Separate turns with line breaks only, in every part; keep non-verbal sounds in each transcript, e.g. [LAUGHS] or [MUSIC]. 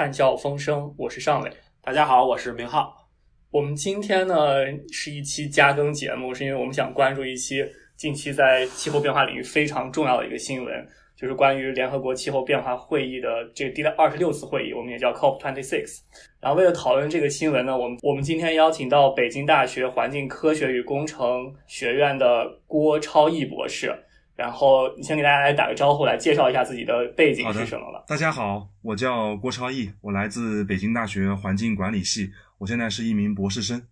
来到探教风声，我是尚伟。
大家好，我是明浩。
我们今天呢是一期加更节目，是因为我们想关注一期近期在气候变化领域非常重要的一个新闻，就是关于联合国气候变化会议的这个第二十六次会议，我们也叫 COP twenty six。然后为了讨论这个新闻呢，我们我们今天邀请到北京大学环境科学与工程学院的郭超毅博士。然后你先给大家来打个招呼，来介绍一下自己的背景是什么了。
大家好，我叫郭超毅，我来自北京大学环境管理系，我现在是一名博士生。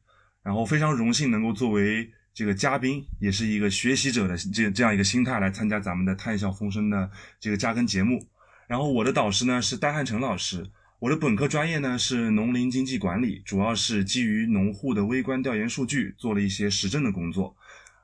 然后非常荣幸能够作为这个嘉宾，也是一个学习者的这这样一个心态来参加咱们的探笑风声的这个加更节目。然后我的导师呢是戴汉成老师，我的本科专业呢是农林经济管理，主要是基于农户的微观调研数据做了一些实证的工作。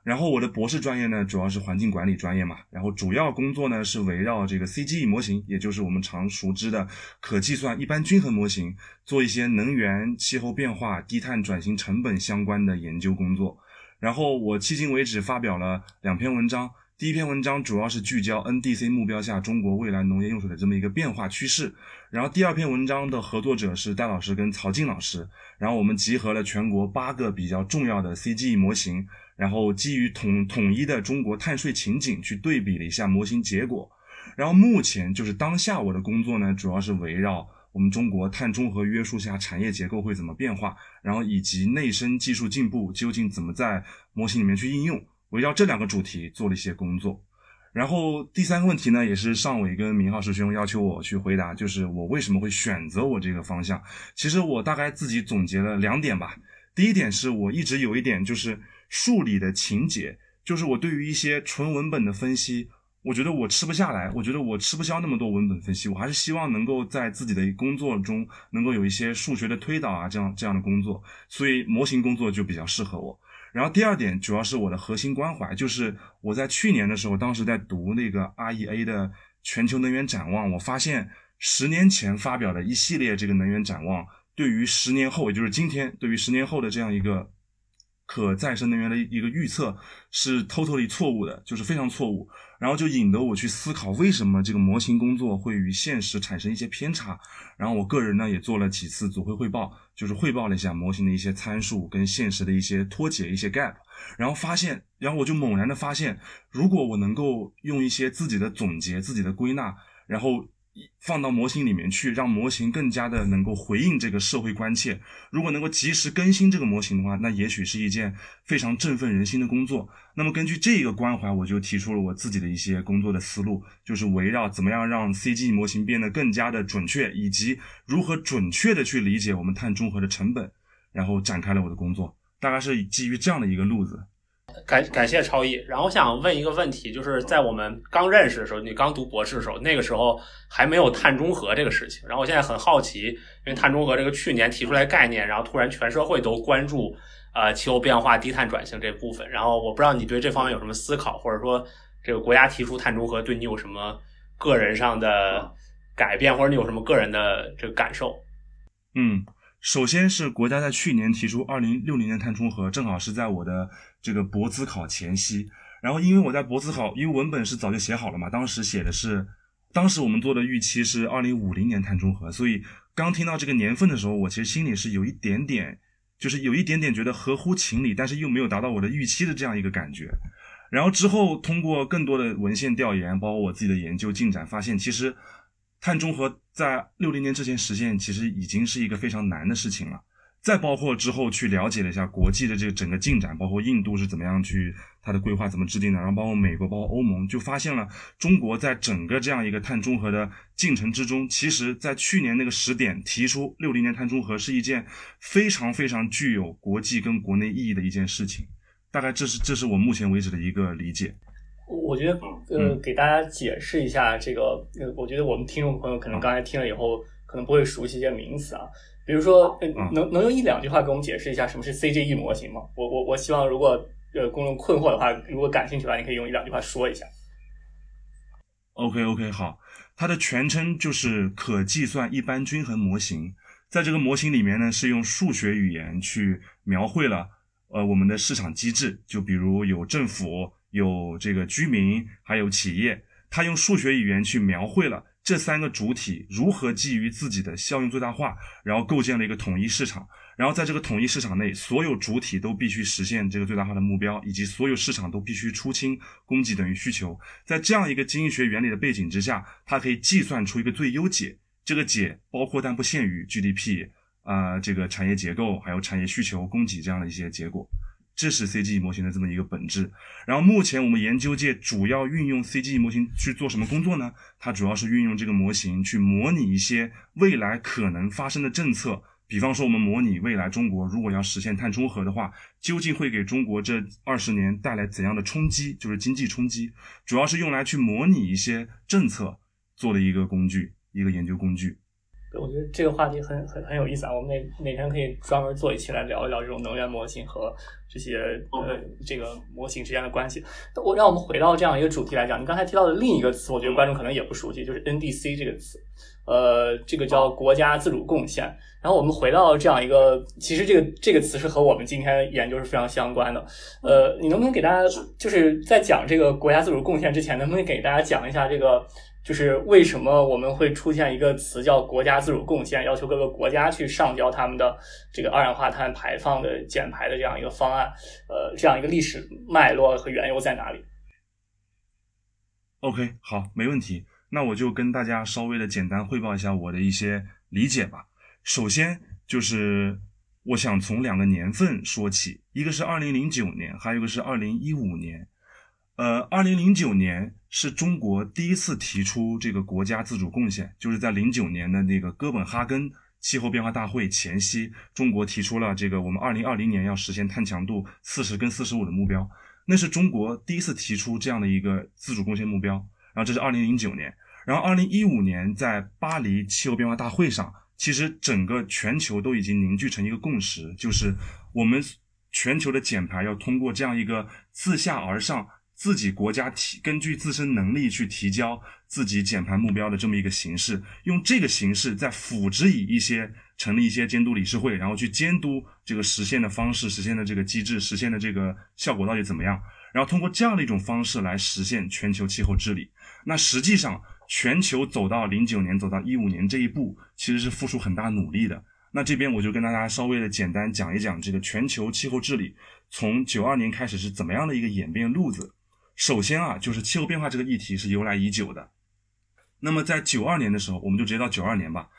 然后我的博士专业呢，主要是环境管理专业嘛，然后主要工作呢是围绕这个 CGE 模型，也就是我们常熟知的可计算一般均衡模型，做一些能源、气候变化、低碳转型成本相关的研究工作。然后我迄今为止发表了两篇文章，第一篇文章主要是聚焦 NDC 目标下中国未来农业用水的这么一个变化趋势，然后第二篇文章的合作者是戴老师跟曹静老师，然后我们集合了全国八个比较重要的 CGE 模型。然后基于统统一的中国碳税情景去对比了一下模型结果，然后目前就是当下我的工作呢，主要是围绕我们中国碳中和约束下产业结构会怎么变化，然后以及内生技术进步究竟怎么在模型里面去应用，围绕这两个主题做了一些工作。然后第三个问题呢，也是尚伟跟明浩师兄要求我去回答，就是我为什么会选择我这个方向。其实我大概自己总结了两点吧。第一点是我一直有一点就是。数理的情节，就是我对于一些纯文本的分析，我觉得我吃不下来，我觉得我吃不消那么多文本分析，我还是希望能够在自己的工作中能够有一些数学的推导啊，这样这样的工作，所以模型工作就比较适合我。然后第二点，主要是我的核心关怀，就是我在去年的时候，当时在读那个 REA 的全球能源展望，我发现十年前发表的一系列这个能源展望，对于十年后，也就是今天，对于十年后的这样一个。可再生能源的一个预测是 totally 错误的，就是非常错误，然后就引得我去思考为什么这个模型工作会与现实产生一些偏差。然后我个人呢也做了几次组会汇报，就是汇报了一下模型的一些参数跟现实的一些脱节、一些 gap，然后发现，然后我就猛然的发现，如果我能够用一些自己的总结、自己的归纳，然后。放到模型里面去，让模型更加的能够回应这个社会关切。如果能够及时更新这个模型的话，那也许是一件非常振奋人心的工作。那么根据这个关怀，我就提出了我自己的一些工作的思路，就是围绕怎么样让 CG 模型变得更加的准确，以及如何准确的去理解我们碳中和的成本，然后展开了我的工作。大概是基于这样的一个路子。
感感谢超毅，然后我想问一个问题，就是在我们刚认识的时候，你刚读博士的时候，那个时候还没有碳中和这个事情。然后我现在很好奇，因为碳中和这个去年提出来概念，然后突然全社会都关注呃气候变化、低碳转型这部分。然后我不知道你对这方面有什么思考，或者说这个国家提出碳中和对你有什么个人上的改变，或者你有什么个人的这个感受？
嗯。首先是国家在去年提出二零六零年碳中和，正好是在我的这个博资考前夕。然后因为我在博资考，因为文本是早就写好了嘛，当时写的是，当时我们做的预期是二零五零年碳中和，所以刚听到这个年份的时候，我其实心里是有一点点，就是有一点点觉得合乎情理，但是又没有达到我的预期的这样一个感觉。然后之后通过更多的文献调研，包括我自己的研究进展，发现其实。碳中和在六零年之前实现，其实已经是一个非常难的事情了。再包括之后去了解了一下国际的这个整个进展，包括印度是怎么样去它的规划怎么制定的，然后包括美国，包括欧盟，就发现了中国在整个这样一个碳中和的进程之中，其实在去年那个时点提出六零年碳中和是一件非常非常具有国际跟国内意义的一件事情。大概这是这是我目前为止的一个理解。
我觉得，呃，给大家解释一下这个，呃，我觉得我们听众朋友可能刚才听了以后，可能不会熟悉一些名词啊，比如说，能能用一两句话给我们解释一下什么是 CGE 模型吗？我我我希望，如果呃公众困惑的话，如果感兴趣的话，你可以用一两句话说一下。
OK OK，好，它的全称就是可计算一般均衡模型，在这个模型里面呢，是用数学语言去描绘了，呃，我们的市场机制，就比如有政府。有这个居民，还有企业，它用数学语言去描绘了这三个主体如何基于自己的效用最大化，然后构建了一个统一市场。然后在这个统一市场内，所有主体都必须实现这个最大化的目标，以及所有市场都必须出清供给等于需求。在这样一个经济学原理的背景之下，它可以计算出一个最优解。这个解包括但不限于 GDP 啊，这个产业结构，还有产业需求、供给这样的一些结果。这是 CGE 模型的这么一个本质。然后目前我们研究界主要运用 CGE 模型去做什么工作呢？它主要是运用这个模型去模拟一些未来可能发生的政策。比方说，我们模拟未来中国如果要实现碳中和的话，究竟会给中国这二十年带来怎样的冲击？就是经济冲击，主要是用来去模拟一些政策做的一个工具，一个研究工具。
我觉得这个话题很很很有意思啊，我们哪哪天可以专门做一期来聊一聊这种能源模型和这些呃这个模型之间的关系。我让我们回到这样一个主题来讲，你刚才提到的另一个词，我觉得观众可能也不熟悉，就是 NDC 这个词，呃，这个叫国家自主贡献。然后我们回到这样一个，其实这个这个词是和我们今天研究是非常相关的。呃，你能不能给大家就是在讲这个国家自主贡献之前，能不能给大家讲一下这个？就是为什么我们会出现一个词叫国家自主贡献，要求各个国家去上交他们的这个二氧化碳排放的减排的这样一个方案？呃，这样一个历史脉络和缘由在哪里
？OK，好，没问题。那我就跟大家稍微的简单汇报一下我的一些理解吧。首先就是我想从两个年份说起，一个是二零零九年，还有一个是二零一五年。呃，二零零九年是中国第一次提出这个国家自主贡献，就是在零九年的那个哥本哈根气候变化大会前夕，中国提出了这个我们二零二零年要实现碳强度四十跟四十五的目标，那是中国第一次提出这样的一个自主贡献目标。然后这是二零零九年，然后二零一五年在巴黎气候变化大会上，其实整个全球都已经凝聚成一个共识，就是我们全球的减排要通过这样一个自下而上。自己国家提根据自身能力去提交自己减排目标的这么一个形式，用这个形式再辅之以一些成立一些监督理事会，然后去监督这个实现的方式、实现的这个机制、实现的这个效果到底怎么样，然后通过这样的一种方式来实现全球气候治理。那实际上，全球走到零九年、走到一五年这一步，其实是付出很大努力的。那这边我就跟大家稍微的简单讲一讲这个全球气候治理从九二年开始是怎么样的一个演变路子。首先啊，就是气候变化这个议题是由来已久的。那么在九二年的时候，我们就直接到九二年吧。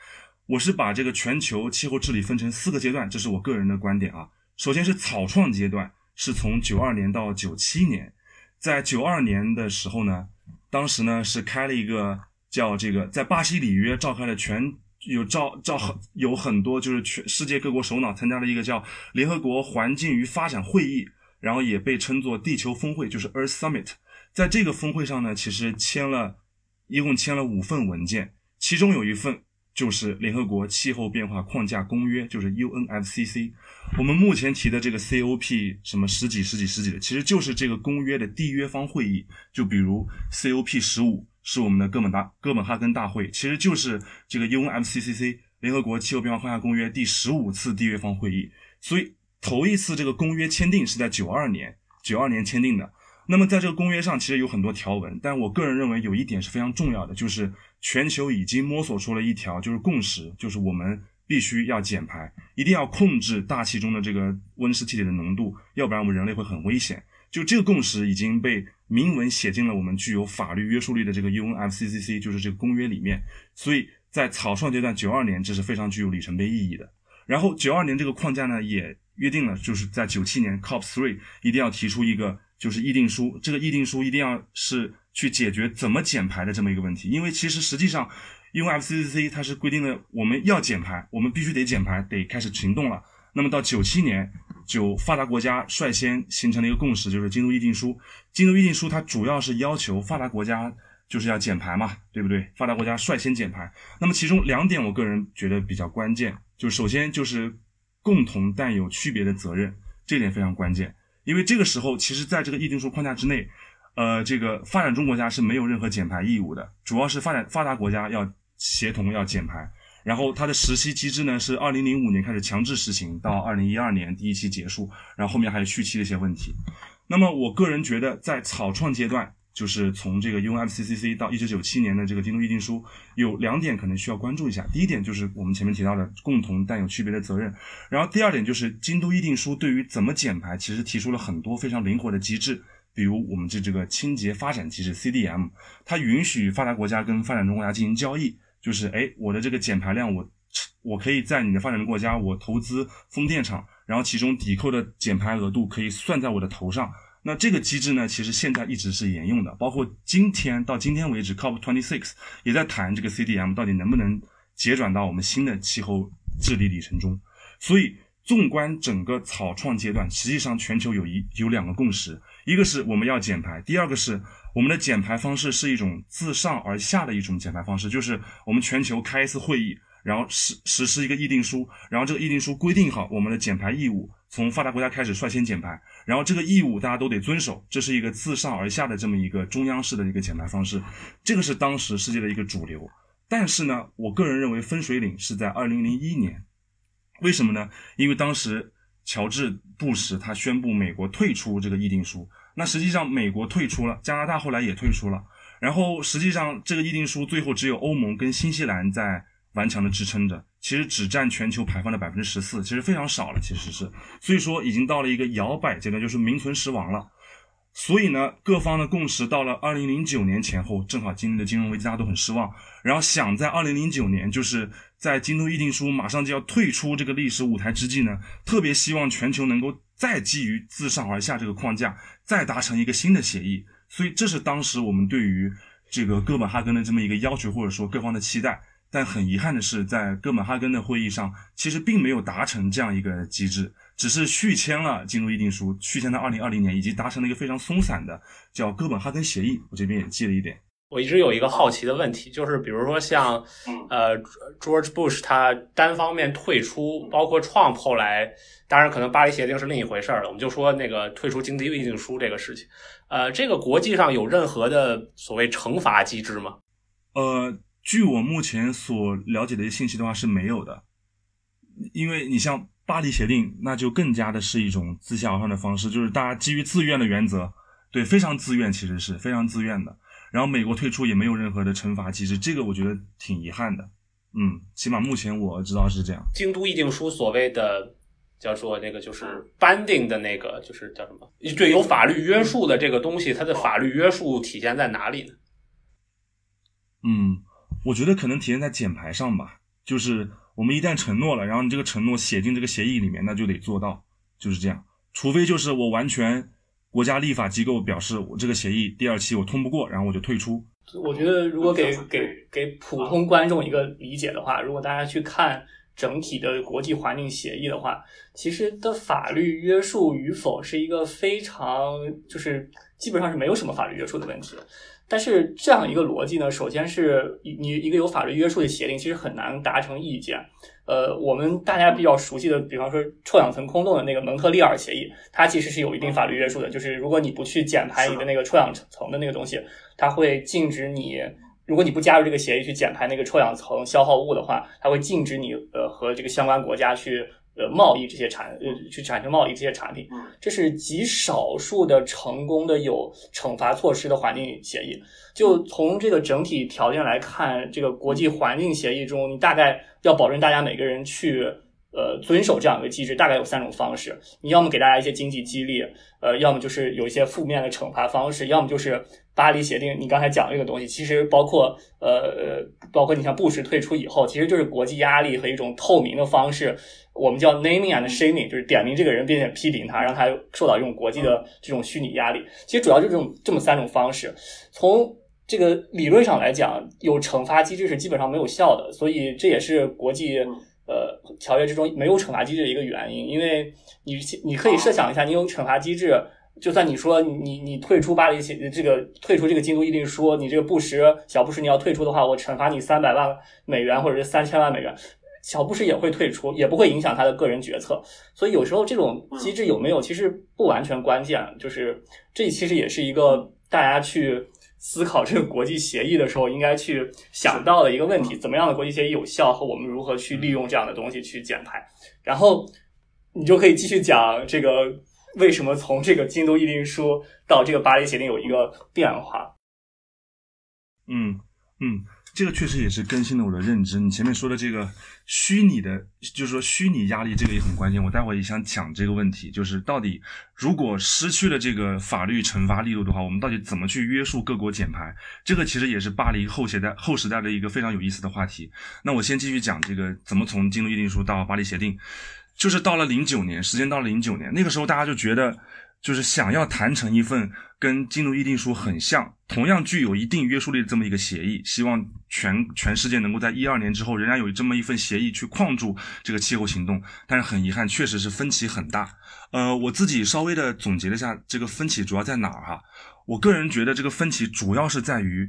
我是把这个全球气候治理分成四个阶段，这是我个人的观点啊。首先是草创阶段，是从九二年到九七年。在九二年的时候呢，当时呢是开了一个叫这个在巴西里约召开了全有召召很有很多就是全世界各国首脑参加了一个叫联合国环境与发展会议。然后也被称作地球峰会，就是 Earth Summit。在这个峰会上呢，其实签了一共签了五份文件，其中有一份就是联合国气候变化框架公约，就是 UNFCC。我们目前提的这个 COP 什么十几十几十几的，其实就是这个公约的缔约方会议。就比如 COP 十五是我们的哥本大哥本哈根大会，其实就是这个 UNFCCC 联合国气候变化框架公约第十五次缔约方会议。所以。头一次这个公约签订是在九二年，九二年签订的。那么在这个公约上，其实有很多条文，但我个人认为有一点是非常重要的，就是全球已经摸索出了一条就是共识，就是我们必须要减排，一定要控制大气中的这个温室气体的浓度，要不然我们人类会很危险。就这个共识已经被明文写进了我们具有法律约束力的这个 UNFCCC，就是这个公约里面。所以在草创阶段，九二年这是非常具有里程碑意义的。然后九二年这个框架呢，也。约定了，就是在九七年 COP three 一定要提出一个就是议定书，这个议定书一定要是去解决怎么减排的这么一个问题。因为其实实际上，因为 FCCC 它是规定了我们要减排，我们必须得减排，得开始行动了。那么到九七年，就发达国家率先形成了一个共识，就是京都议定书。京都议定书它主要是要求发达国家就是要减排嘛，对不对？发达国家率先减排。那么其中两点，我个人觉得比较关键，就首先就是。共同但有区别的责任，这点非常关键。因为这个时候，其实在这个议定书框架之内，呃，这个发展中国家是没有任何减排义务的，主要是发展发达国家要协同要减排。然后它的实施机制呢，是二零零五年开始强制实行，到二零一二年第一期结束，然后后面还有续期的一些问题。那么我个人觉得，在草创阶段，就是从这个 UNFCCC 到一九九七年的这个京都议定书，有两点可能需要关注一下。第一点就是我们前面提到的共同但有区别的责任，然后第二点就是京都议定书对于怎么减排，其实提出了很多非常灵活的机制，比如我们这这个清洁发展机制 CDM，它允许发达国家跟发展中国家进行交易，就是哎，我的这个减排量我我可以在你的发展中国家我投资风电场，然后其中抵扣的减排额度可以算在我的头上。那这个机制呢，其实现在一直是沿用的，包括今天到今天为止，COP twenty six 也在谈这个 CDM 到底能不能结转到我们新的气候治理里程中。所以，纵观整个草创阶段，实际上全球有一有两个共识，一个是我们要减排，第二个是我们的减排方式是一种自上而下的一种减排方式，就是我们全球开一次会议，然后实实施一个议定书，然后这个议定书规定好我们的减排义务。从发达国家开始率先减排，然后这个义务大家都得遵守，这是一个自上而下的这么一个中央式的一个减排方式，这个是当时世界的一个主流。但是呢，我个人认为分水岭是在二零零一年，为什么呢？因为当时乔治布什他宣布美国退出这个议定书，那实际上美国退出了，加拿大后来也退出了，然后实际上这个议定书最后只有欧盟跟新西兰在顽强的支撑着。其实只占全球排放的百分之十四，其实非常少了。其实是，所以说已经到了一个摇摆阶段，就是名存实亡了。所以呢，各方的共识到了二零零九年前后，正好经历了金融危机，大家都很失望。然后想在二零零九年，就是在京都议定书马上就要退出这个历史舞台之际呢，特别希望全球能够再基于自上而下这个框架，再达成一个新的协议。所以这是当时我们对于这个哥本哈根的这么一个要求，或者说各方的期待。但很遗憾的是，在哥本哈根的会议上，其实并没有达成这样一个机制，只是续签了进入议定书，续签到二零二零年，以及达成了一个非常松散的叫哥本哈根协议。我这边也记了一点。
我一直有一个好奇的问题，就是比如说像呃 George Bush 他单方面退出，包括 Trump 后来，当然可能巴黎协定是另一回事儿了。我们就说那个退出经济议定书这个事情，呃，这个国际上有任何的所谓惩罚机制吗？
呃。据我目前所了解的一些信息的话是没有的，因为你像巴黎协定，那就更加的是一种自下而上的方式，就是大家基于自愿的原则，对，非常自愿，其实是非常自愿的。然后美国退出也没有任何的惩罚机制，这个我觉得挺遗憾的。嗯，起码目前我知道是这样。
京都议定书所谓的叫做那个就是 binding 的那个就是叫什么？对，有法律约束的这个东西，它的法律约束体现在哪里呢？
嗯。我觉得可能体现在减排上吧，就是我们一旦承诺了，然后你这个承诺写进这个协议里面，那就得做到，就是这样。除非就是我完全国家立法机构表示我这个协议第二期我通不过，然后我就退出。
我觉得如果给给给普通观众一个理解的话，如果大家去看整体的国际环境协议的话，其实的法律约束与否是一个非常就是基本上是没有什么法律约束的问题。但是这样一个逻辑呢，首先是你一个有法律约束的协定，其实很难达成意见。呃，我们大家比较熟悉的，比方说臭氧层空洞的那个蒙特利尔协议，它其实是有一定法律约束的。就是如果你不去减排你的那个臭氧层的那个东西，它会禁止你；如果你不加入这个协议去减排那个臭氧层消耗物的话，它会禁止你呃和这个相关国家去。呃，贸易这些产呃，去产生贸易这些产品，这是极少数的成功的有惩罚措施的环境协议。就从这个整体条件来看，这个国际环境协议中，你大概要保证大家每个人去呃遵守这样一个机制，大概有三种方式。你要么给大家一些经济激励，呃，要么就是有一些负面的惩罚方式，要么就是巴黎协定。你刚才讲这个东西，其实包括呃，包括你像布什退出以后，其实就是国际压力和一种透明的方式。我们叫 naming and shaming，就是点名这个人，并且批评他，让他受到一种国际的这种虚拟压力。其实主要就这种这么三种方式。从这个理论上来讲，有惩罚机制是基本上没有效的，所以这也是国际呃条约之中没有惩罚机制的一个原因。因为你你可以设想一下，你有惩罚机制，就算你说你你退出巴黎协这个退出这个京都议定书，你这个布什小布什你要退出的话，我惩罚你三百万美元或者是三千万美元。小布什也会退出，也不会影响他的个人决策，所以有时候这种机制有没有，其实不完全关键。就是这其实也是一个大家去思考这个国际协议的时候应该去想到的一个问题：怎么样的国际协议有效，和我们如何去利用这样的东西去减排。然后你就可以继续讲这个为什么从这个京都议定书到这个巴黎协定有一个变化？
嗯嗯，这个确实也是更新了我的认知。你前面说的这个虚拟的，就是说虚拟压力，这个也很关键。我待会儿也想讲这个问题，就是到底如果失去了这个法律惩罚力度的话，我们到底怎么去约束各国减排？这个其实也是巴黎后时代后时代的一个非常有意思的话题。那我先继续讲这个怎么从京都议定书到巴黎协定，就是到了零九年，时间到了零九年，那个时候大家就觉得。就是想要谈成一份跟京都议定书很像、同样具有一定约束力的这么一个协议，希望全全世界能够在一二年之后仍然有这么一份协议去框住这个气候行动。但是很遗憾，确实是分歧很大。呃，我自己稍微的总结了一下，这个分歧主要在哪儿哈？我个人觉得这个分歧主要是在于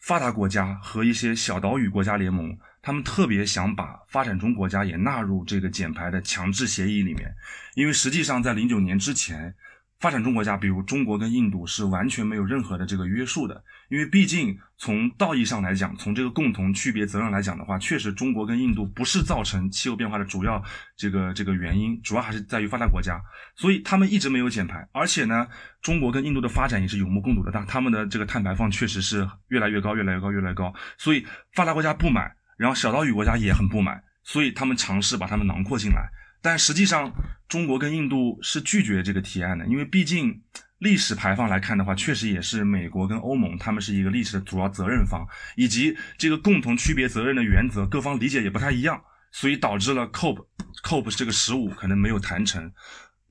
发达国家和一些小岛屿国家联盟，他们特别想把发展中国家也纳入这个减排的强制协议里面，因为实际上在零九年之前。发展中国家，比如中国跟印度，是完全没有任何的这个约束的，因为毕竟从道义上来讲，从这个共同区别责任来讲的话，确实中国跟印度不是造成气候变化的主要这个这个原因，主要还是在于发达国家，所以他们一直没有减排，而且呢，中国跟印度的发展也是有目共睹的，但他们的这个碳排放确实是越来越高，越来越高，越来越高，所以发达国家不买，然后小岛屿国家也很不满，所以他们尝试把他们囊括进来。但实际上，中国跟印度是拒绝这个提案的，因为毕竟历史排放来看的话，确实也是美国跟欧盟他们是一个历史的主要责任方，以及这个共同区别责任的原则，各方理解也不太一样，所以导致了 COP COP 这个十五可能没有谈成。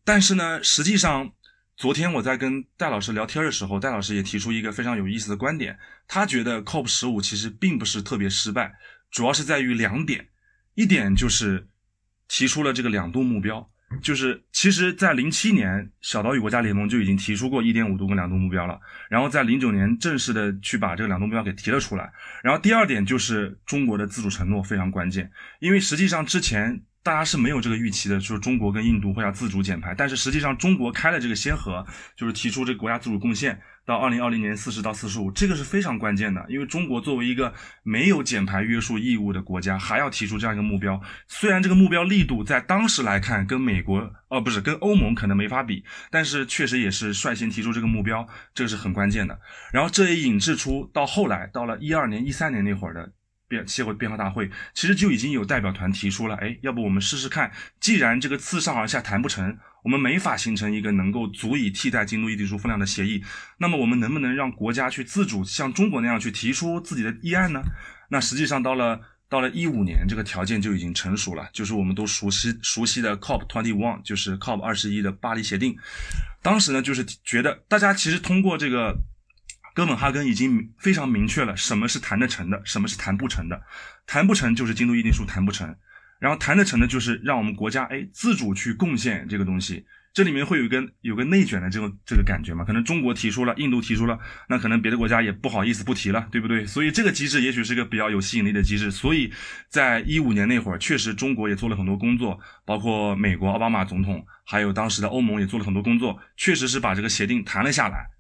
但是呢，实际上昨天我在跟戴老师聊天的时候，戴老师也提出一个非常有意思的观点，他觉得 COP 十五其实并不是特别失败，主要是在于两点，一点就是。提出了这个两度目标，就是其实，在零七年小岛屿国家联盟就已经提出过一点五度跟两度目标了，然后在零九年正式的去把这个两度目标给提了出来。然后第二点就是中国的自主承诺非常关键，因为实际上之前大家是没有这个预期的，就是中国跟印度会要自主减排，但是实际上中国开了这个先河，就是提出这个国家自主贡献。到二零二零年四十到四十五，这个是非常关键的，因为中国作为一个没有减排约束义务的国家，还要提出这样一个目标。虽然这个目标力度在当时来看跟美国，哦不是跟欧盟可能没法比，但是确实也是率先提出这个目标，这个是很关键的。然后这也引致出到后来，到了一二年、一三年那会儿的变气候变化大会，其实就已经有代表团提出了，哎，要不我们试试看，既然这个自上而下谈不成。我们没法形成一个能够足以替代京都议定书分量的协议，那么我们能不能让国家去自主像中国那样去提出自己的议案呢？那实际上到了到了一五年，这个条件就已经成熟了，就是我们都熟悉熟悉的 COP twenty one，就是 COP 二十一的巴黎协定。当时呢，就是觉得大家其实通过这个哥本哈根已经非常明确了什么是谈得成的，什么是谈不成的。谈不成就是京都议定书谈不成。然后谈得成的，就是让我们国家哎自主去贡献这个东西，这里面会有一个有个内卷的这种这个感觉嘛？可能中国提出了，印度提出了，那可能别的国家也不好意思不提了，对不对？所以这个机制也许是个比较有吸引力的机制。所以在一五年那会儿，确实中国也做了很多工作，包括美国奥巴马总统，还有当时的欧盟也做了很多工作，确实是把这个协定谈了下来。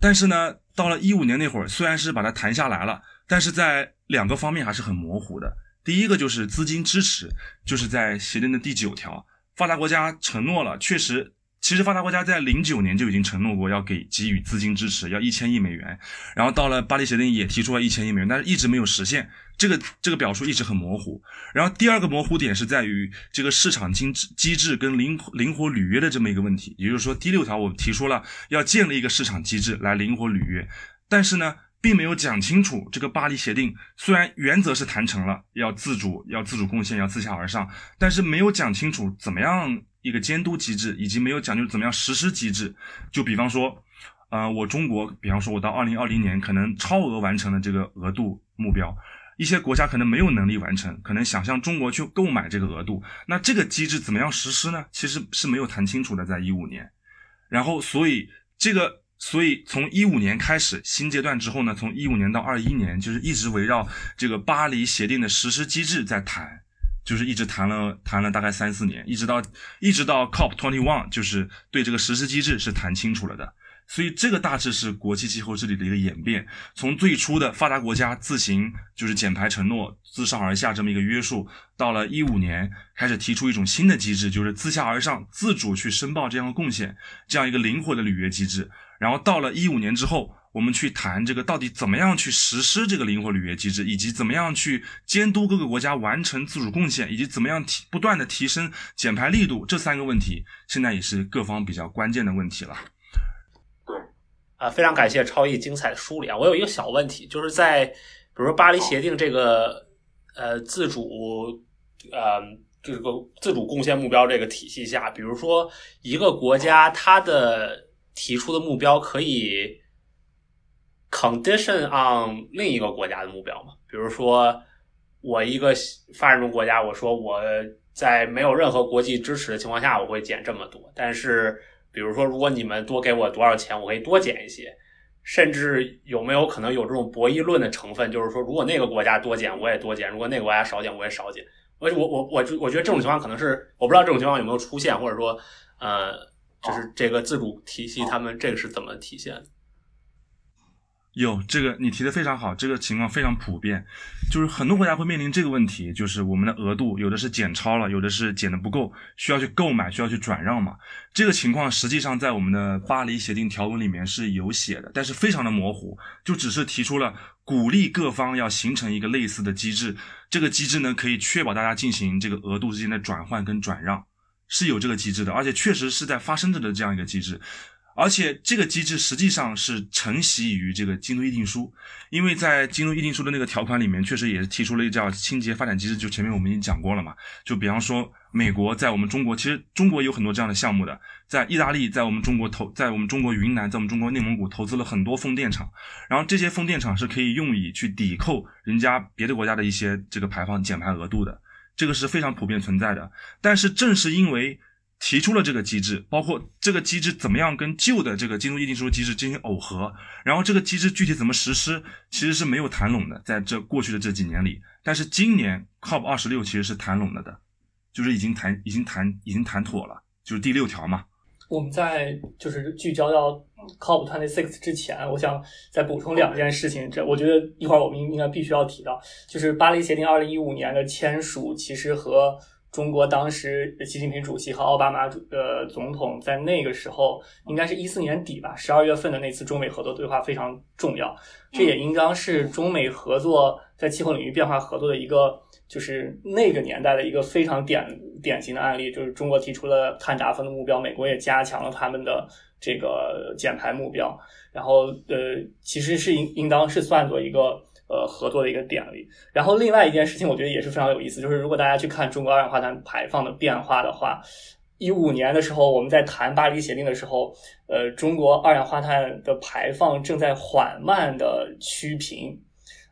但是呢，到了一五年那会儿，虽然是把它谈下来了，但是在两个方面还是很模糊的。第一个就是资金支持，就是在协定的第九条，发达国家承诺了，确实，其实发达国家在零九年就已经承诺过要给给予资金支持，要一千亿美元，然后到了巴黎协定也提出了一千亿美元，但是一直没有实现，这个这个表述一直很模糊。然后第二个模糊点是在于这个市场机制机制跟灵灵活履约的这么一个问题，也就是说第六条我们提出了要建立一个市场机制来灵活履约，但是呢。并没有讲清楚，这个巴黎协定虽然原则是谈成了，要自主、要自主贡献、要自下而上，但是没有讲清楚怎么样一个监督机制，以及没有讲究怎么样实施机制。就比方说，呃，我中国，比方说我到二零二零年可能超额完成了这个额度目标，一些国家可能没有能力完成，可能想向中国去购买这个额度，那这个机制怎么样实施呢？其实是没有谈清楚的，在一五年，然后所以这个。所以从一五年开始新阶段之后呢，从一五年到二一年，就是一直围绕这个巴黎协定的实施机制在谈，就是一直谈了谈了大概三四年，一直到一直到 COP twenty one，就是对这个实施机制是谈清楚了的。所以这个大致是国际气候治理的一个演变，从最初的发达国家自行就是减排承诺，自上而下这么一个约束，到了一五年开始提出一种新的机制，就是自下而上自主去申报这样的贡献，这样一个灵活的履约机制。然后到了一五年之后，我们去谈这个到底怎么样去实施这个灵活履约机制，以及怎么样去监督各个国家完成自主贡献，以及怎么样提不断的提升减排力度，这三个问题现在也是各方比较关键的问题了。
啊，非常感谢超毅精彩的梳理啊！我有一个小问题，就是在比如说巴黎协定这个呃自主呃这个自主贡献目标这个体系下，比如说一个国家它的提出的目标可以 condition on 另一个国家的目标嘛？比如说我一个发展中国家，我说我在没有任何国际支持的情况下，我会减这么多，但是。比如说，如果你们多给我多少钱，我可以多减一些，甚至有没有可能有这种博弈论的成分？就是说，如果那个国家多减，我也多减；如果那个国家少减，我也少减。我我我我我觉得这种情况可能是我不知道这种情况有没有出现，或者说，呃，就是这个自主体系他们这个是怎么体现的？
有这个，你提的非常好，这个情况非常普遍，就是很多国家会面临这个问题，就是我们的额度有的是减超了，有的是减的不够，需要去购买，需要去转让嘛。这个情况实际上在我们的巴黎协定条文里面是有写的，但是非常的模糊，就只是提出了鼓励各方要形成一个类似的机制，这个机制呢可以确保大家进行这个额度之间的转换跟转让，是有这个机制的，而且确实是在发生着的这样一个机制。而且这个机制实际上是承袭于这个京都议定书，因为在京都议定书的那个条款里面，确实也是提出了一叫清洁发展机制。就前面我们已经讲过了嘛，就比方说美国在我们中国，其实中国有很多这样的项目的，在意大利，在我们中国投，在我们中国云南，在我们中国内蒙古投资了很多风电场，然后这些风电场是可以用以去抵扣人家别的国家的一些这个排放减排额度的，这个是非常普遍存在的。但是正是因为提出了这个机制，包括这个机制怎么样跟旧的这个京都议定书机制进行耦合，然后这个机制具体怎么实施，其实是没有谈拢的，在这过去的这几年里，但是今年 COP 二十六其实是谈拢了的，就是已经谈已经谈已经谈妥了，就是第六条嘛。
我们在就是聚焦到 COP twenty six 之前，我想再补充两件事情，这我觉得一会儿我们应该必须要提到，就是巴黎协定二零一五年的签署，其实和中国当时习近平主席和奥巴马主呃总统在那个时候，应该是一四年底吧，十二月份的那次中美合作对话非常重要。这也应当是中美合作在气候领域变化合作的一个，就是那个年代的一个非常典典型的案例。就是中国提出了碳达峰的目标，美国也加强了他们的这个减排目标。然后呃，其实是应应当是算作一个。呃，合作的一个典例。然后，另外一件事情，我觉得也是非常有意思，就是如果大家去看中国二氧化碳排放的变化的话，一五年的时候，我们在谈巴黎协定的时候，呃，中国二氧化碳的排放正在缓慢的趋平。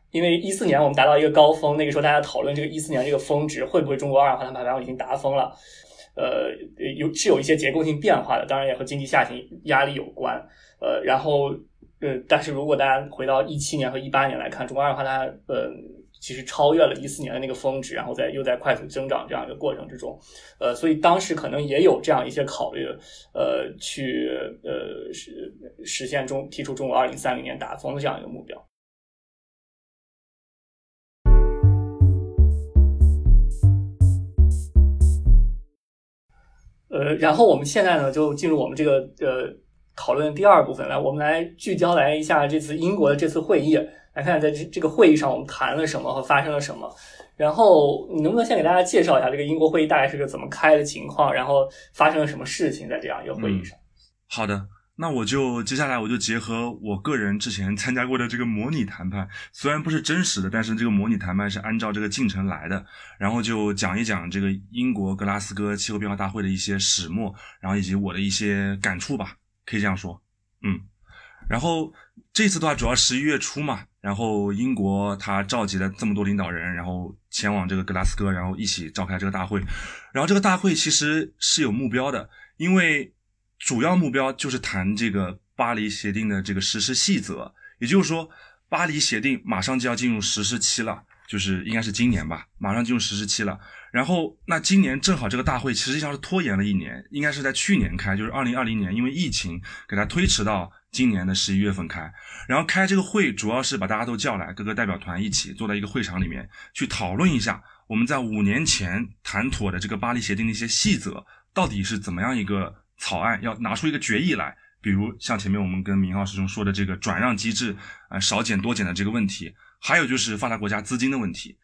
因为一四年我们达到一个高峰，那个时候大家讨论这个一四年这个峰值会不会中国二氧化碳排放已经达峰了？呃，有是有一些结构性变化的，当然也和经济下行压力有关。呃，然后。呃，但是如果大家回到一七年和一八年来看，中国二氧化碳呃其实超越了一四年的那个峰值，然后在又在快速增长这样一个过程之中，呃，所以当时可能也有这样一些考虑，呃，去呃实实现中提出中国二零三零年达峰的这样一个目标。呃，然后我们现在呢就进入我们这个呃。讨论第二部分来，我们来聚焦来一下这次英国的这次会议，来看看在这这个会议上我们谈了什么和发生了什么。然后你能不能先给大家介绍一下这个英国会议大概是个怎么开的情况，然后发生了什么事情在这样一个会议上？
好的，那我就接下来我就结合我个人之前参加过的这个模拟谈判，虽然不是真实的，但是这个模拟谈判是按照这个进程来的，然后就讲一讲这个英国格拉斯哥气候变化大会的一些始末，然后以及我的一些感触吧。可以这样说，嗯，然后这次的话主要十一月初嘛，然后英国他召集了这么多领导人，然后前往这个格拉斯哥，然后一起召开这个大会，然后这个大会其实是有目标的，因为主要目标就是谈这个巴黎协定的这个实施细则，也就是说巴黎协定马上就要进入实施期了，就是应该是今年吧，马上进入实施期了。然后，那今年正好这个大会实际上是拖延了一年，应该是在去年开，就是二零二零年，因为疫情给它推迟到今年的十一月份开。然后开这个会主要是把大家都叫来，各个代表团一起坐在一个会场里面去讨论一下我们在五年前谈妥的这个巴黎协定的一些细则到底是怎么样一个草案，要拿出一个决议来。比如像前面我们跟明浩师兄说的这个转让机制啊，少减多减的这个问题，还有就是发达国家资金的问题。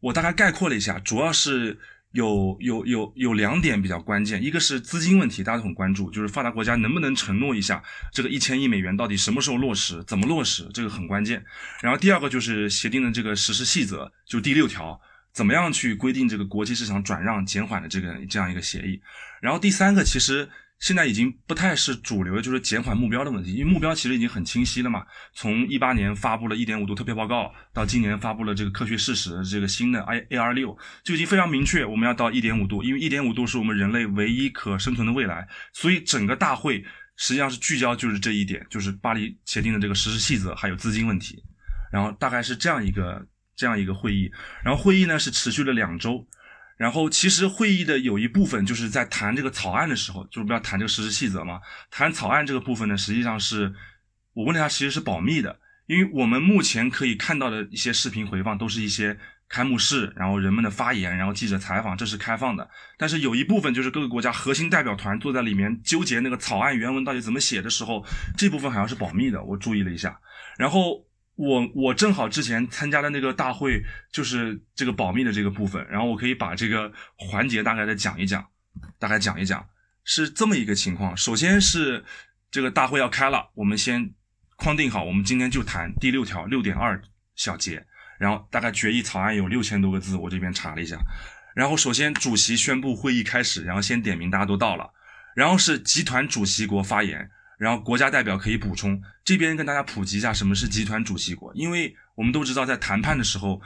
我大概概括了一下，主要是。有有有有两点比较关键，一个是资金问题，大家都很关注，就是发达国家能不能承诺一下这个一千亿美元到底什么时候落实，怎么落实，这个很关键。然后第二个就是协定的这个实施细则，就第六条，怎么样去规定这个国际市场转让减缓的这个这样一个协议。然后第三个其实。现在已经不太是主流的，就是减缓目标的问题，因为目标其实已经很清晰了嘛。从一八年发布了一点五度特别报告，到今年发布了这个科学事实这个新的 I A R 六，就已经非常明确，我们要到一点五度，因为一点五度是我们人类唯一可生存的未来。所以整个大会实际上是聚焦就是这一点，就是巴黎协定的这个实施细则还有资金问题。然后大概是这样一个这样一个会议，然后会议呢是持续了两周。然后其实会议的有一部分就是在谈这个草案的时候，就是不要谈这个实施细则嘛。谈草案这个部分呢，实际上是我问了他，其实是保密的，因为我们目前可以看到的一些视频回放都是一些开幕式，然后人们的发言，然后记者采访，这是开放的。但是有一部分就是各个国家核心代表团坐在里面纠结那个草案原文到底怎么写的时候，这部分好像是保密的，我注意了一下。然后。我我正好之前参加的那个大会就是这个保密的这个部分，然后我可以把这个环节大概的讲一讲，大概讲一讲是这么一个情况。首先是这个大会要开了，我们先框定好，我们今天就谈第六条六点二小节，然后大概决议草案有六千多个字，我这边查了一下。然后首先主席宣布会议开始，然后先点名大家都到了，然后是集团主席国发言。然后国家代表可以补充，这边跟大家普及一下什么是集团主席国，因为我们都知道在谈判的时候，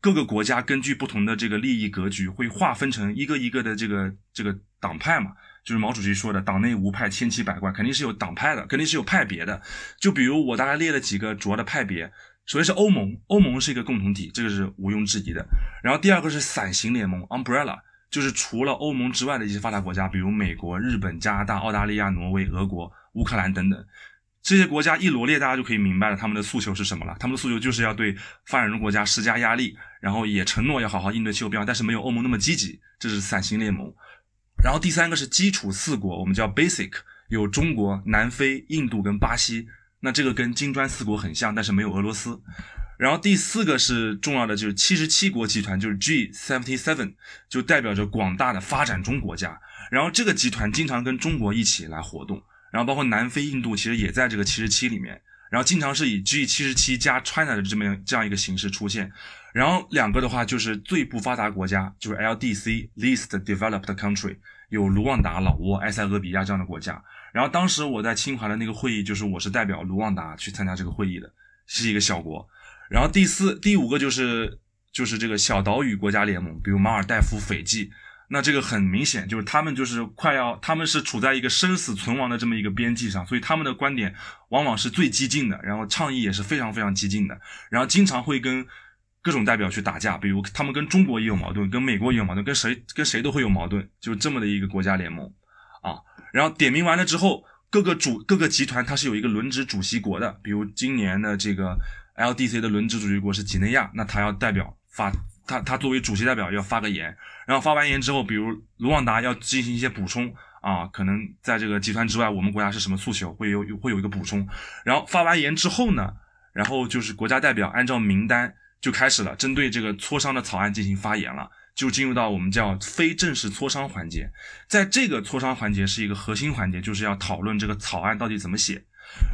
各个国家根据不同的这个利益格局，会划分成一个一个的这个这个党派嘛，就是毛主席说的“党内无派，千奇百怪”，肯定是有党派的，肯定是有派别的。就比如我大概列了几个主要的派别，首先是欧盟，欧盟是一个共同体，这个是毋庸置疑的。然后第二个是伞形联盟 （umbrella），就是除了欧盟之外的一些发达国家，比如美国、日本、加拿大、澳大利亚、挪威、俄国。乌克兰等等这些国家一罗列，大家就可以明白了他们的诉求是什么了。他们的诉求就是要对发展中国家施加压力，然后也承诺要好好应对气候变化，但是没有欧盟那么积极。这是伞形联盟。然后第三个是基础四国，我们叫 Basic，有中国、南非、印度跟巴西。那这个跟金砖四国很像，但是没有俄罗斯。然后第四个是重要的，就是七十七国集团，就是 G seventy seven，就代表着广大的发展中国家。然后这个集团经常跟中国一起来活动。然后包括南非、印度其实也在这个七十七里面，然后经常是以 G 七十七加 China 的这么这样一个形式出现。然后两个的话就是最不发达国家，就是 LDC Least Developed Country，有卢旺达、老挝、埃塞俄比亚这样的国家。然后当时我在清华的那个会议，就是我是代表卢旺达去参加这个会议的，是一个小国。然后第四、第五个就是就是这个小岛屿国家联盟，比如马尔代夫、斐济。那这个很明显，就是他们就是快要，他们是处在一个生死存亡的这么一个边际上，所以他们的观点往往是最激进的，然后倡议也是非常非常激进的，然后经常会跟各种代表去打架，比如他们跟中国也有矛盾，跟美国也有矛盾，跟谁跟谁都会有矛盾，就是这么的一个国家联盟啊。然后点名完了之后，各个主各个集团它是有一个轮值主席国的，比如今年的这个 LDC 的轮值主席国是几内亚，那他要代表发。他他作为主席代表要发个言，然后发完言之后，比如卢旺达要进行一些补充啊，可能在这个集团之外，我们国家是什么诉求，会有会有一个补充。然后发完言之后呢，然后就是国家代表按照名单就开始了，针对这个磋商的草案进行发言了，就进入到我们叫非正式磋商环节。在这个磋商环节是一个核心环节，就是要讨论这个草案到底怎么写。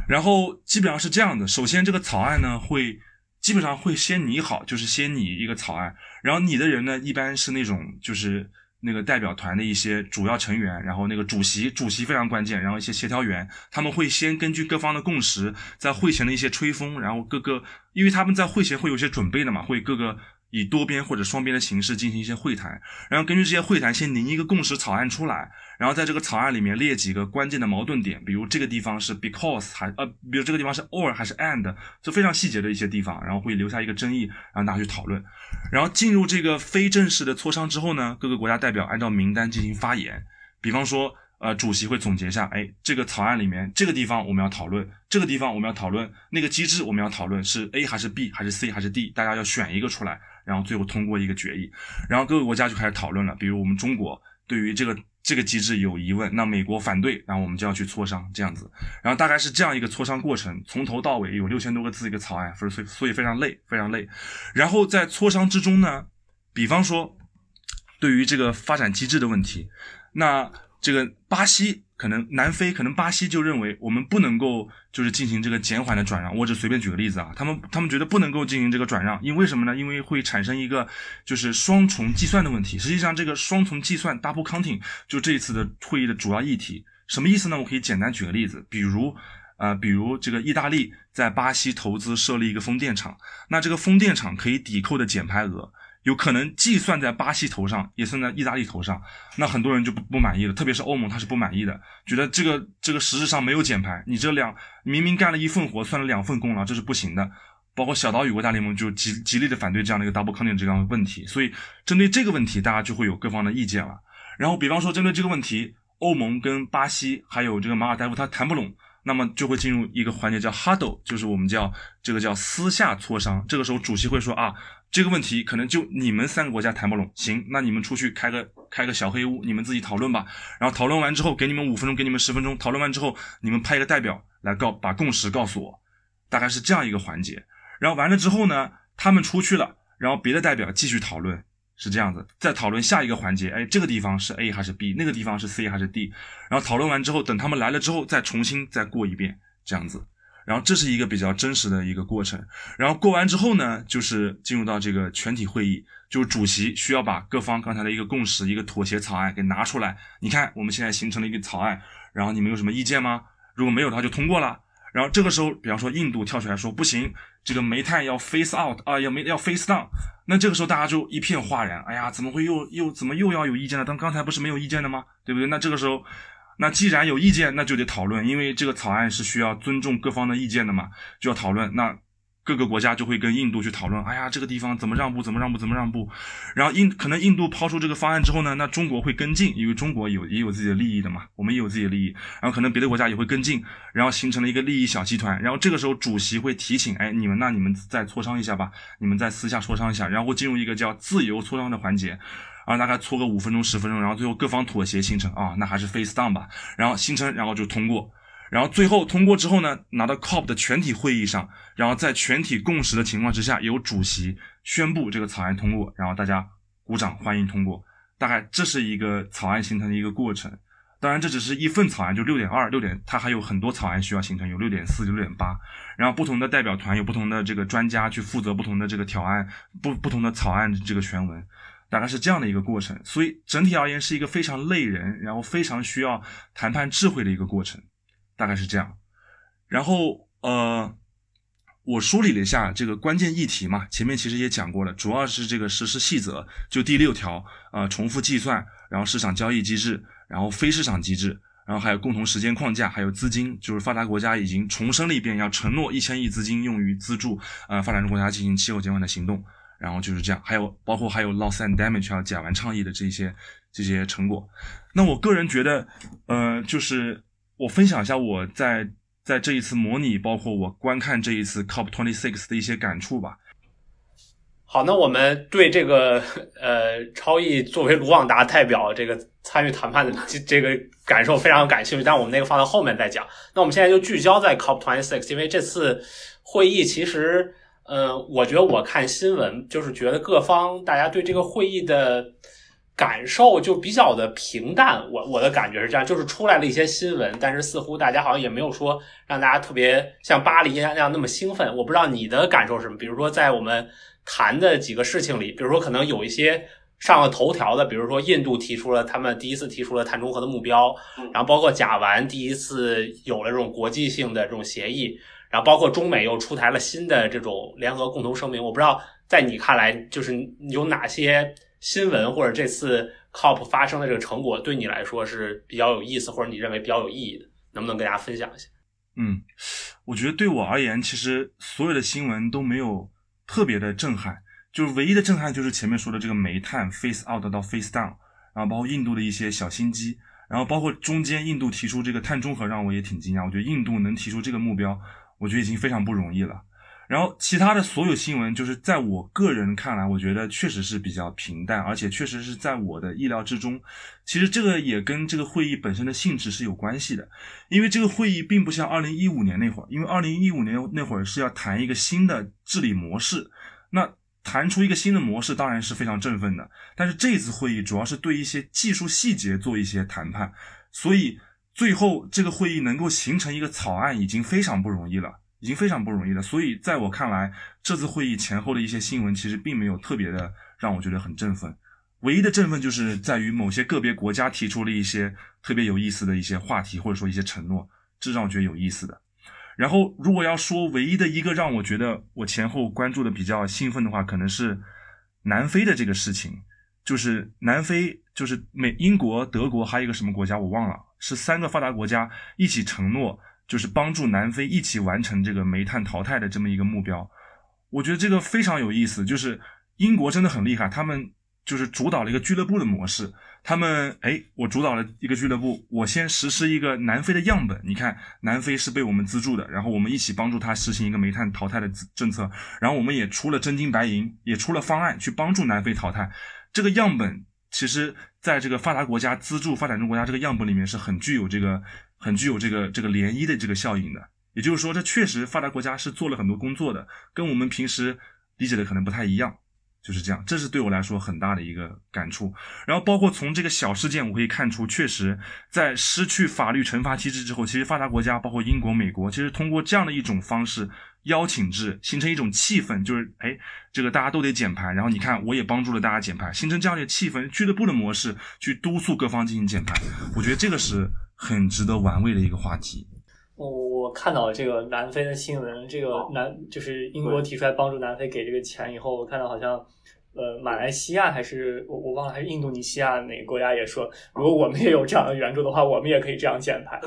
然后基本上是这样的，首先这个草案呢会。基本上会先拟好，就是先拟一个草案，然后拟的人呢，一般是那种就是那个代表团的一些主要成员，然后那个主席，主席非常关键，然后一些协调员，他们会先根据各方的共识，在会前的一些吹风，然后各个，因为他们在会前会有些准备的嘛，会各个。以多边或者双边的形式进行一些会谈，然后根据这些会谈先拟一个共识草案出来，然后在这个草案里面列几个关键的矛盾点，比如这个地方是 because 还呃，比如这个地方是 or 还是 and，就非常细节的一些地方，然后会留下一个争议，让大家去讨论。然后进入这个非正式的磋商之后呢，各个国家代表按照名单进行发言，比方说。呃，主席会总结一下，哎，这个草案里面这个地方我们要讨论，这个地方我们要讨论，那个机制我们要讨论是 A 还是 B 还是 C 还是 D，大家要选一个出来，然后最后通过一个决议，然后各个国家就开始讨论了，比如我们中国对于这个这个机制有疑问，那美国反对，然后我们就要去磋商这样子，然后大概是这样一个磋商过程，从头到尾有六千多个字一个草案，所以所以非常累，非常累，然后在磋商之中呢，比方说对于这个发展机制的问题，那这个巴西。可能南非，可能巴西就认为我们不能够就是进行这个减缓的转让。我只随便举个例子啊，他们他们觉得不能够进行这个转让，因为什么呢？因为会产生一个就是双重计算的问题。实际上，这个双重计算 （double counting） 就这一次的会议的主要议题。什么意思呢？我可以简单举个例子，比如呃，比如这个意大利在巴西投资设立一个风电场，那这个风电场可以抵扣的减排额。有可能既算在巴西头上，也算在意大利头上，那很多人就不不满意了，特别是欧盟，他是不满意的，觉得这个这个实质上没有减排，你这两明明干了一份活，算了两份功劳，这是不行的。包括小岛屿国家联盟就极极力的反对这样的一个 double counting 这样的问题，所以针对这个问题，大家就会有各方的意见了。然后比方说针对这个问题，欧盟跟巴西还有这个马尔代夫他谈不拢。那么就会进入一个环节叫 huddle，就是我们叫这个叫私下磋商。这个时候主席会说啊，这个问题可能就你们三个国家谈不拢，行，那你们出去开个开个小黑屋，你们自己讨论吧。然后讨论完之后，给你们五分钟，给你们十分钟。讨论完之后，你们派一个代表来告把共识告诉我，大概是这样一个环节。然后完了之后呢，他们出去了，然后别的代表继续讨论。是这样子，再讨论下一个环节，哎，这个地方是 A 还是 B，那个地方是 C 还是 D，然后讨论完之后，等他们来了之后，再重新再过一遍，这样子，然后这是一个比较真实的一个过程，然后过完之后呢，就是进入到这个全体会议，就是主席需要把各方刚才的一个共识、一个妥协草案给拿出来，你看我们现在形成了一个草案，然后你们有什么意见吗？如果没有的话就通过了，然后这个时候，比方说印度跳出来说不行。这个煤炭要 face out 啊，要没要 face down，那这个时候大家就一片哗然，哎呀，怎么会又又怎么又要有意见了？当刚才不是没有意见的吗？对不对？那这个时候，那既然有意见，那就得讨论，因为这个草案是需要尊重各方的意见的嘛，就要讨论。那。各个国家就会跟印度去讨论，哎呀，这个地方怎么让步，怎么让步，怎么让步。然后印可能印度抛出这个方案之后呢，那中国会跟进，因为中国有也有自己的利益的嘛，我们也有自己的利益。然后可能别的国家也会跟进，然后形成了一个利益小集团。然后这个时候主席会提醒，哎，你们那你们再磋商一下吧，你们再私下磋商一下，然后进入一个叫自由磋商的环节，然后大概搓个五分钟十分钟，然后最后各方妥协形成啊，那还是 face down 吧，然后形成，然后就通过。然后最后通过之后呢，拿到 COP 的全体会议上，然后在全体共识的情况之下，由主席宣布这个草案通过，然后大家鼓掌欢迎通过。大概这是一个草案形成的一个过程。当然这只是一份草案，就六点二六点，它还有很多草案需要形成，有六点四、六点八。然后不同的代表团有不同的这个专家去负责不同的这个条案，不不同的草案这个全文，大概是这样的一个过程。所以整体而言是一个非常累人，然后非常需要谈判智慧的一个过程。大概是这样，然后呃，我梳理了一下这个关键议题嘛，前面其实也讲过了，主要是这个实施细则，就第六条，呃，重复计算，然后市场交易机制，然后非市场机制，然后还有共同时间框架，还有资金，就是发达国家已经重申了一遍，要承诺一千亿资金用于资助呃发展中国家进行气候减缓的行动，然后就是这样，还有包括还有 loss and damage 还有甲烷倡议的这些这些成果，那我个人觉得，呃，就是。我分享一下我在在这一次模拟，包括我观看这一次 COP twenty six 的一些感触吧。
好，那我们对这个呃超毅作为卢旺达代表这个参与谈判的这这个感受非常感兴趣，但我们那个放在后面再讲。那我们现在就聚焦在 COP twenty six，因为这次会议其实，呃，我觉得我看新闻就是觉得各方大家对这个会议的。感受就比较的平淡，我我的感觉是这样，就是出来了一些新闻，但是似乎大家好像也没有说让大家特别像巴黎那样那么兴奋。我不知道你的感受是什么。比如说在我们谈的几个事情里，比如说可能有一些上了头条的，比如说印度提出了他们第一次提出了碳中和的目标，然后包括甲烷第一次有了这种国际性的这种协议，然后包括中美又出台了新的这种联合共同声明。我不知道在你看来，就是有哪些。新闻或者这次 COP 发生的这个成果对你来说是比较有意思，或者你认为比较有意义的，能不能跟大家分享一下？
嗯，我觉得对我而言，其实所有的新闻都没有特别的震撼，就是唯一的震撼就是前面说的这个煤炭 face out 到 face down，然后包括印度的一些小心机，然后包括中间印度提出这个碳中和，让我也挺惊讶。我觉得印度能提出这个目标，我觉得已经非常不容易了。然后其他的所有新闻，就是在我个人看来，我觉得确实是比较平淡，而且确实是在我的意料之中。其实这个也跟这个会议本身的性质是有关系的，因为这个会议并不像二零一五年那会儿，因为二零一五年那会儿是要谈一个新的治理模式，那谈出一个新的模式当然是非常振奋的。但是这次会议主要是对一些技术细节做一些谈判，所以最后这个会议能够形成一个草案，已经非常不容易了。已经非常不容易了，所以在我看来，这次会议前后的一些新闻其实并没有特别的让我觉得很振奋。唯一的振奋就是在于某些个别国家提出了一些特别有意思的一些话题，或者说一些承诺，这让我觉得有意思的。然后，如果要说唯一的一个让我觉得我前后关注的比较兴奋的话，可能是南非的这个事情，就是南非，就是美、英国、德国还有一个什么国家我忘了，是三个发达国家一起承诺。就是帮助南非一起完成这个煤炭淘汰的这么一个目标，我觉得这个非常有意思。就是英国真的很厉害，他们就是主导了一个俱乐部的模式。他们哎，我主导了一个俱乐部，我先实施一个南非的样本。你看，南非是被我们资助的，然后我们一起帮助他实行一个煤炭淘汰的政策，然后我们也出了真金白银，也出了方案去帮助南非淘汰。这个样本其实在这个发达国家资助发展中国家这个样本里面是很具有这个。很具有这个这个涟漪的这个效应的，也就是说，这确实发达国家是做了很多工作的，跟我们平时理解的可能不太一样，就是这样。这是对我来说很大的一个感触。然后，包括从这个小事件，我可以看出，确实在失去法律惩罚机制之后，其实发达国家，包括英国、美国，其实通过这样的一种方式，邀请制，形成一种气氛，就是哎，这个大家都得减排，然后你看，我也帮助了大家减排，形成这样的气氛，俱乐部的模式去督促各方进行减排。我觉得这个是。很值得玩味的一个话题。
我我看到这个南非的新闻，这个南就是英国提出来帮助南非给这个钱以后，我看到好像呃马来西亚还是我我忘了还是印度尼西亚哪个国家也说，如果我们也有这样的援助的话，我们也可以这样减排。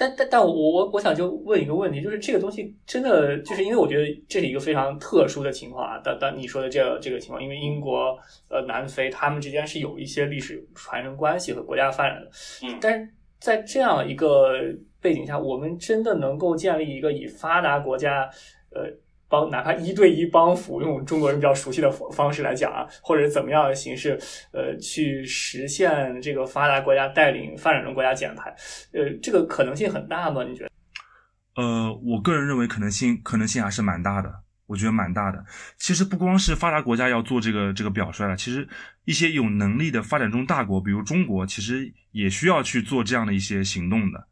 但但但我我我想就问一个问题，就是这个东西真的就是因为我觉得这是一个非常特殊的情况啊。但但你说的这这个情况，因为英国呃南非他们之间是有一些历史传承关系和国家发展的，嗯，但是。在这样一个背景下，我们真的能够建立一个以发达国家，呃，帮哪怕一对一帮扶，用中国人比较熟悉的方式来讲啊，或者怎么样的形式，呃，去实现这个发达国家带领发展中国家减排，呃，这个可能性很大吗？你觉得？
呃，我个人认为可能性可能性还是蛮大的。我觉得蛮大的。其实不光是发达国家要做这个这个表率了，其实一些有能力的发展中大国，比如中国，其实也需要去做这样的一些行动的。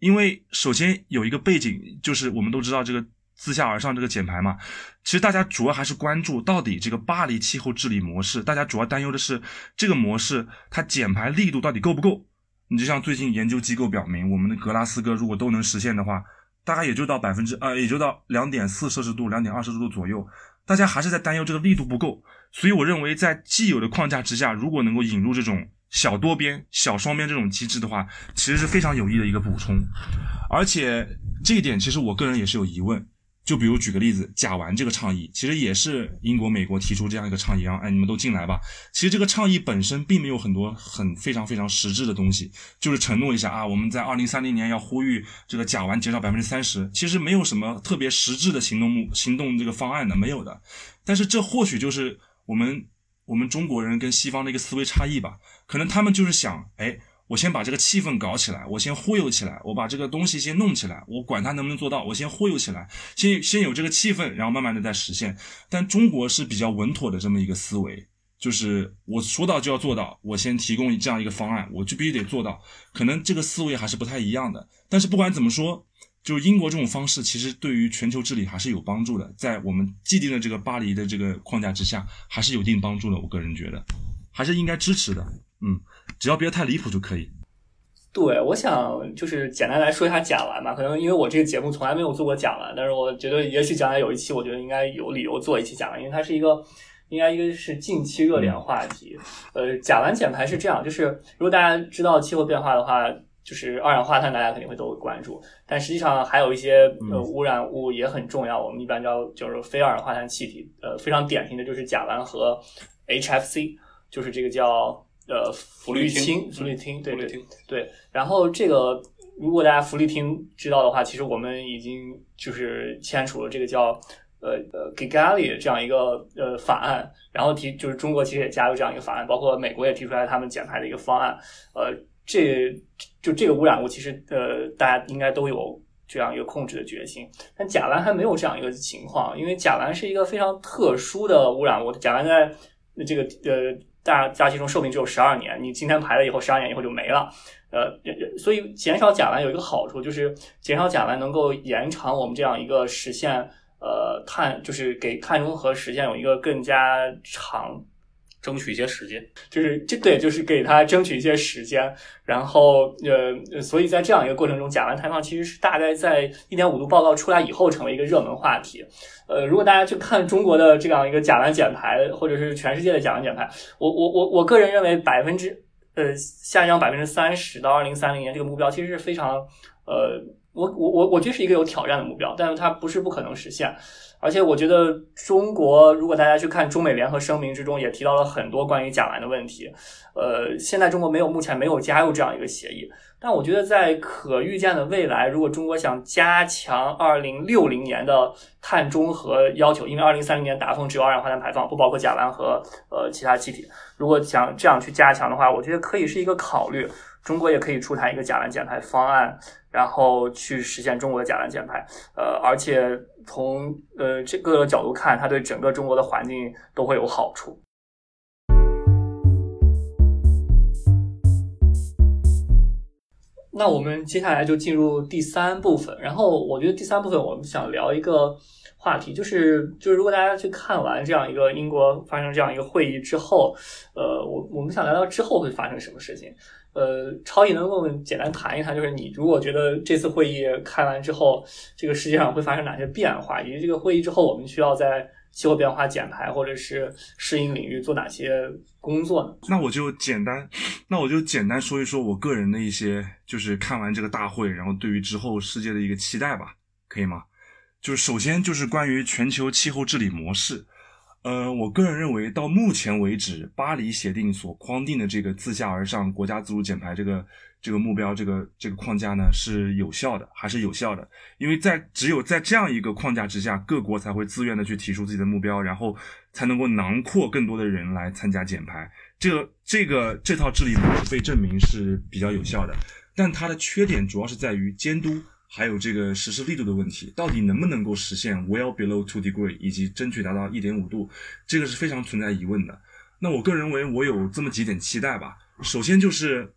因为首先有一个背景，就是我们都知道这个自下而上这个减排嘛，其实大家主要还是关注到底这个巴黎气候治理模式，大家主要担忧的是这个模式它减排力度到底够不够。你就像最近研究机构表明，我们的格拉斯哥如果都能实现的话。大概也就到百分之呃，也就到两点四摄氏度、两点二摄氏度左右，大家还是在担忧这个力度不够，所以我认为在既有的框架之下，如果能够引入这种小多边、小双边这种机制的话，其实是非常有益的一个补充，而且这一点其实我个人也是有疑问。就比如举个例子，甲烷这个倡议，其实也是英国、美国提出这样一个倡议，然后哎，你们都进来吧。其实这个倡议本身并没有很多很非常非常实质的东西，就是承诺一下啊，我们在二零三零年要呼吁这个甲烷减少百分之三十，其实没有什么特别实质的行动目行动这个方案的，没有的。但是这或许就是我们我们中国人跟西方的一个思维差异吧，可能他们就是想，哎。我先把这个气氛搞起来，我先忽悠起来，我把这个东西先弄起来，我管它能不能做到，我先忽悠起来，先先有这个气氛，然后慢慢的再实现。但中国是比较稳妥的这么一个思维，就是我说到就要做到，我先提供这样一个方案，我就必须得做到。可能这个思维还是不太一样的。但是不管怎么说，就是英国这种方式，其实对于全球治理还是有帮助的，在我们既定的这个巴黎的这个框架之下，还是有一定帮助的。我个人觉得，还是应该支持的。嗯。只要别太离谱就可以。
对，我想就是简单来说一下甲烷嘛。可能因为我这个节目从来没有做过甲烷，但是我觉得也许将来有一期，我觉得应该有理由做一期甲烷，因为它是一个应该一个是近期热点话题。呃，甲烷减排是这样，就是如果大家知道气候变化的话，就是二氧化碳大家肯定会都会关注，但实际上还有一些呃污染物也很重要。我们一般叫就是非二氧化碳气体，呃，非常典型的就是甲烷和 HFC，就是这个叫。呃福利厅，福利
厅，
对对对。然后这个如果大家福利厅知道的话，其实我们已经就是签署了这个叫。呃呃，Gigali 这样一个呃法案，然后提就是中国其实也加入这样一个法案，包括美国也提出来他们减排的一个方案。呃，这就这个污染物其实呃大家应该都有这样一个控制的决心，但甲烷还没有这样一个情况，因为甲烷是一个非常特殊的污染物，甲烷在这个呃大大气中寿命只有十二年，你今天排了以后，十二年以后就没了。呃，所以减少甲烷有一个好处，就是减少甲烷能够延长我们这样一个实现。呃，碳就是给碳中和实现有一个更加长，
争取一些时间，
就是这对，就是给它争取一些时间。然后呃，所以在这样一个过程中，甲烷排放其实是大概在一点五度报告出来以后成为一个热门话题。呃，如果大家去看中国的这样一个甲烷减排，或者是全世界的甲烷减排，我我我我个人认为百分之呃下降百分之三十到二零三零年这个目标其实是非常呃。我我我我觉得是一个有挑战的目标，但是它不是不可能实现。而且我觉得中国，如果大家去看中美联合声明之中，也提到了很多关于甲烷的问题。呃，现在中国没有，目前没有加入这样一个协议。但我觉得在可预见的未来，如果中国想加强二零六零年的碳中和要求，因为二零三零年达峰只有二氧化碳排放，不包括甲烷和呃其他气体。如果想这样去加强的话，我觉得可以是一个考虑。中国也可以出台一个甲烷减排方案。然后去实现中国的甲烷减排，呃，而且从呃这个角度看，它对整个中国的环境都会有好处。那我们接下来就进入第三部分，然后我觉得第三部分我们想聊一个话题，就是就是如果大家去看完这样一个英国发生这样一个会议之后，呃，我我们想聊聊之后会发生什么事情。呃，超毅能跟我们简单谈一谈，就是你如果觉得这次会议开完之后，这个世界上会发生哪些变化，以及这个会议之后我们需要在气候变化减排或者是适应领域做哪些工作呢？
那我就简单，那我就简单说一说我个人的一些，就是看完这个大会，然后对于之后世界的一个期待吧，可以吗？就是首先就是关于全球气候治理模式。呃，我个人认为，到目前为止，巴黎协定所框定的这个自下而上国家自主减排这个这个目标，这个这个框架呢是有效的，还是有效的？因为在只有在这样一个框架之下，各国才会自愿的去提出自己的目标，然后才能够囊括更多的人来参加减排。这个这个这套治理模式被证明是比较有效的，但它的缺点主要是在于监督。还有这个实施力度的问题，到底能不能够实现 well below two degree，以及争取达到一点五度，这个是非常存在疑问的。那我个人认为，我有这么几点期待吧。首先就是，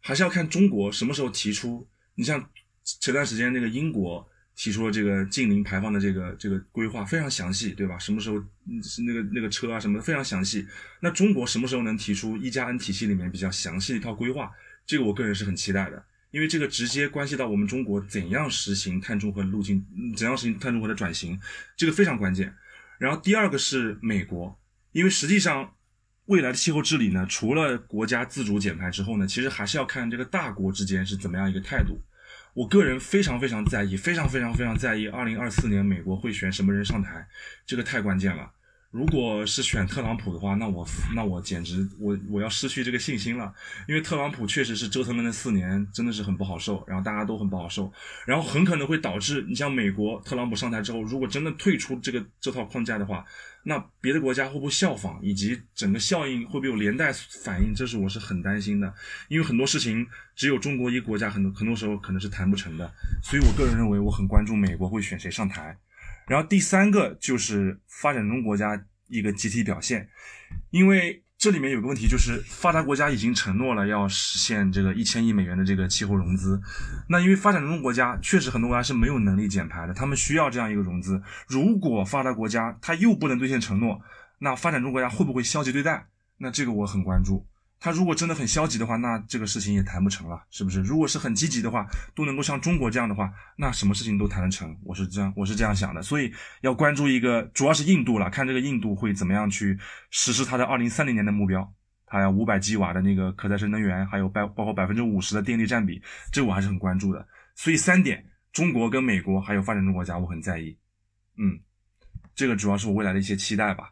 还是要看中国什么时候提出。你像前段时间那个英国提出了这个近零排放的这个这个规划，非常详细，对吧？什么时候是那个那个车啊什么的非常详细。那中国什么时候能提出一加 N 体系里面比较详细的一套规划？这个我个人是很期待的。因为这个直接关系到我们中国怎样实行碳中和路径，怎样实行碳中和的转型，这个非常关键。然后第二个是美国，因为实际上未来的气候治理呢，除了国家自主减排之后呢，其实还是要看这个大国之间是怎么样一个态度。我个人非常非常在意，非常非常非常在意，二零二四年美国会选什么人上台，这个太关键了。如果是选特朗普的话，那我那我简直我我要失去这个信心了，因为特朗普确实是折腾了那四年，真的是很不好受，然后大家都很不好受，然后很可能会导致你像美国特朗普上台之后，如果真的退出这个这套框架的话，那别的国家会不会效仿，以及整个效应会不会有连带反应，这是我是很担心的，因为很多事情只有中国一个国家很多很多时候可能是谈不成的，所以我个人认为我很关注美国会选谁上台。然后第三个就是发展中国家一个集体表现，因为这里面有个问题，就是发达国家已经承诺了要实现这个一千亿美元的这个气候融资，那因为发展中国家确实很多国家是没有能力减排的，他们需要这样一个融资。如果发达国家他又不能兑现承诺，那发展中国家会不会消极对待？那这个我很关注。他如果真的很消极的话，那这个事情也谈不成了，是不是？如果是很积极的话，都能够像中国这样的话，那什么事情都谈得成。我是这样，我是这样想的。所以要关注一个，主要是印度了，看这个印度会怎么样去实施它的二零三零年的目标。它要五百吉瓦的那个可再生能源，还有包包括百分之五十的电力占比，这我还是很关注的。所以三点，中国跟美国还有发展中国家，我很在意。嗯，这个主要是我未来的一些期待吧。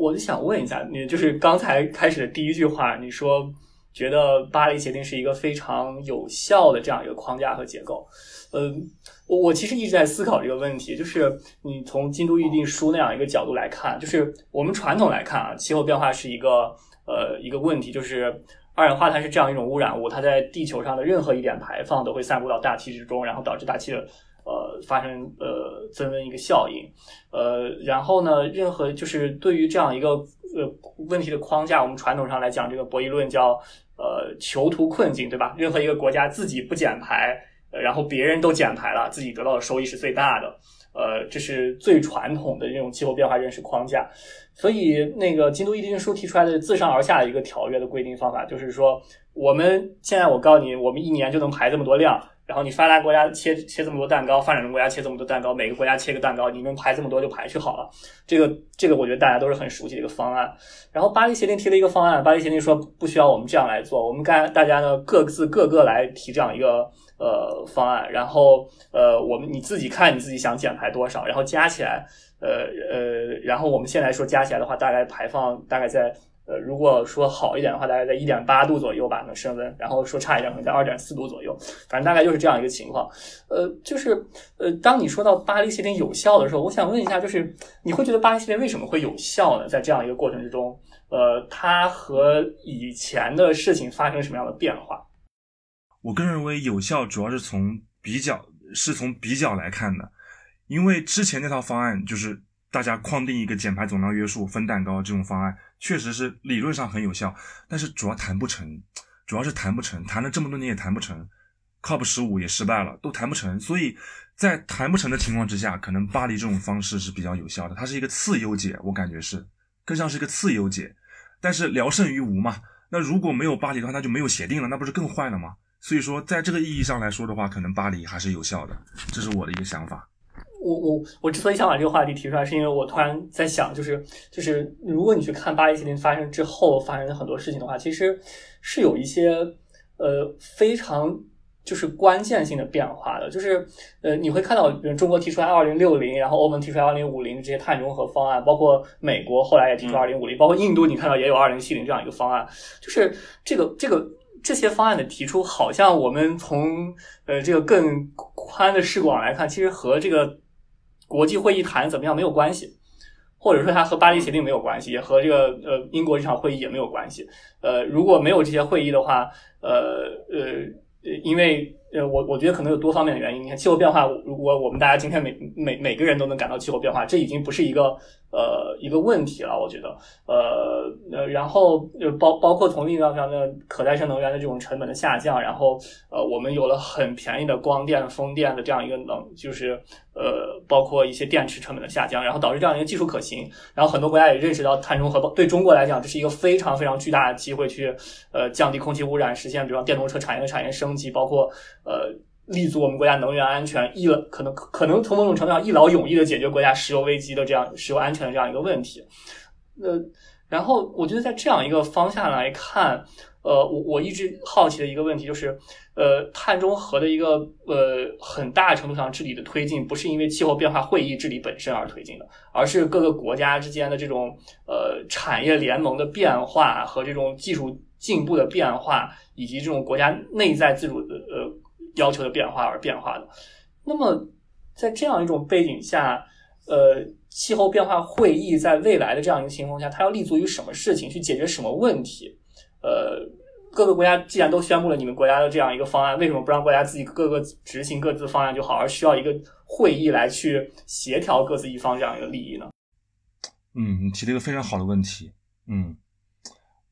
我就想问一下，你就是刚才开始的第一句话，你说觉得巴黎协定是一个非常有效的这样一个框架和结构。嗯，我我其实一直在思考这个问题，就是你从京都议定书那样一个角度来看，就是我们传统来看啊，气候变化是一个呃一个问题，就是二氧化碳是这样一种污染物，它在地球上的任何一点排放都会散布到大气之中，然后导致大气的呃发生呃增温一个效应，呃，然后呢，任何就是对于这样一个呃问题的框架，我们传统上来讲，这个博弈论叫呃囚徒困境，对吧？任何一个国家自己不减排。然后别人都减排了，自己得到的收益是最大的，呃，这是最传统的这种气候变化认识框架。所以，那个京都议定书提出来的自上而下的一个条约的规定方法，就是说，我们现在我告诉你，我们一年就能排这么多量。然后你发达国家切切这么多蛋糕，发展中国家切这么多蛋糕，每个国家切个蛋糕，你们排这么多就排去好了。这个这个，我觉得大家都是很熟悉的一个方案。然后巴黎协定提了一个方案，巴黎协定说不需要我们这样来做，我们该大家呢各自各个来提这样一个呃方案，然后呃我们你自己看你自己想减排多少，然后加起来，呃呃，然后我们现在说加起来的话，大概排放大概在。呃，如果说好一点的话，大概在一点八度左右吧，能升温。然后说差一点，可能在二点四度左右。反正大概就是这样一个情况。呃，就是呃，当你说到巴黎协定有效的时候，我想问一下，就是你会觉得巴黎协定为什么会有效呢？在这样一个过程之中，呃，它和以前的事情发生什么样的变化？
我个人认为有效主要是从比较，是从比较来看的，因为之前那套方案就是大家框定一个减排总量约束分蛋糕这种方案。确实是理论上很有效，但是主要谈不成，主要是谈不成，谈了这么多年也谈不成，COP 十五也失败了，都谈不成。所以在谈不成的情况之下，可能巴黎这种方式是比较有效的，它是一个次优解，我感觉是更像是一个次优解。但是聊胜于无嘛，那如果没有巴黎的话，那就没有协定了，那不是更坏了吗？所以说，在这个意义上来说的话，可能巴黎还是有效的，这是我的一个想法。
我我我之所以想把这个话题提出来，是因为我突然在想，就是就是如果你去看巴黎协定发生之后发生的很多事情的话，其实是有一些呃非常就是关键性的变化的，就是呃你会看到，比如中国提出来二零六零，然后欧盟提出来二零五零这些碳中和方案，包括美国后来也提出二零五零，包括印度你看到也有二零七零这样一个方案，就是这个这个这些方案的提出，好像我们从呃这个更宽的视广来看，其实和这个。国际会议谈怎么样没有关系，或者说它和巴黎协定没有关系，也和这个呃英国这场会议也没有关系。呃，如果没有这些会议的话，呃呃，因为呃我我觉得可能有多方面的原因。你看气候变化，如果我们大家今天每每每个人都能感到气候变化，这已经不是一个。呃，一个问题了，我觉得，呃呃，然后呃包包括从另一方面的可再生能源的这种成本的下降，然后呃，我们有了很便宜的光电、风电的这样一个能，就是呃，包括一些电池成本的下降，然后导致这样一个技术可行，然后很多国家也认识到碳中和对中国来讲，这是一个非常非常巨大的机会，去呃降低空气污染，实现比如电动车产业的产业升级，包括呃。立足我们国家能源安全，一了可能可能从某种程度上一劳永逸的解决国家石油危机的这样石油安全的这样一个问题。呃，然后我觉得在这样一个方向来看，呃，我我一直好奇的一个问题就是，呃，碳中和的一个呃很大程度上治理的推进，不是因为气候变化会议治理本身而推进的，而是各个国家之间的这种呃产业联盟的变化和这种技术进步的变化，以及这种国家内在自主的呃。要求的变化而变化的，那么在这样一种背景下，呃，气候变化会议在未来的这样一个情况下，它要立足于什么事情去解决什么问题？呃，各个国家既然都宣布了你们国家的这样一个方案，为什么不让国家自己各个执行各自方案就好，而需要一个会议来去协调各自一方这样一个利益呢？
嗯，你提了一个非常好的问题。嗯，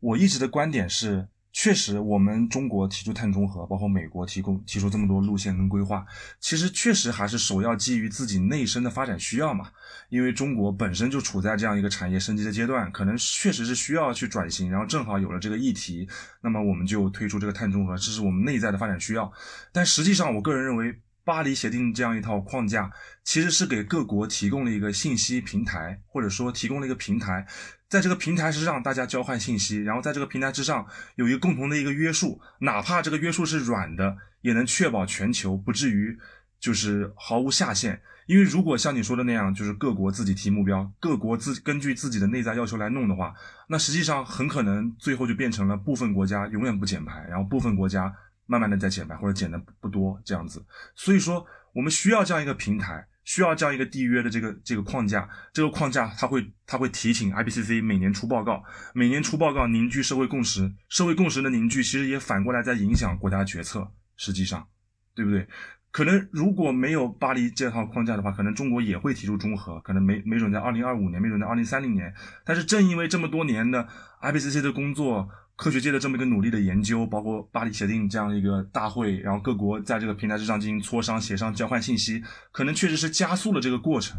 我一直的观点是。确实，我们中国提出碳中和，包括美国提供提出这么多路线跟规划，其实确实还是首要基于自己内生的发展需要嘛。因为中国本身就处在这样一个产业升级的阶段，可能确实是需要去转型，然后正好有了这个议题，那么我们就推出这个碳中和，这是我们内在的发展需要。但实际上，我个人认为，巴黎协定这样一套框架，其实是给各国提供了一个信息平台，或者说提供了一个平台。在这个平台之上，大家交换信息，然后在这个平台之上有一个共同的一个约束，哪怕这个约束是软的，也能确保全球不至于就是毫无下限。因为如果像你说的那样，就是各国自己提目标，各国自根据自己的内在要求来弄的话，那实际上很可能最后就变成了部分国家永远不减排，然后部分国家慢慢的在减排或者减的不多这样子。所以说，我们需要这样一个平台，需要这样一个缔约的这个这个框架，这个框架它会它会提醒 IPCC 每年出报告，每年出报告凝聚社会共识，社会共识的凝聚其实也反过来在影响国家决策，实际上，对不对？可能如果没有巴黎这套框架的话，可能中国也会提出中和，可能没没准在二零二五年，没准在二零三零年。但是正因为这么多年的 IPCC 的工作，科学界的这么一个努力的研究，包括巴黎协定这样一个大会，然后各国在这个平台之上进行磋商、协商、交换信息，可能确实是加速了这个过程。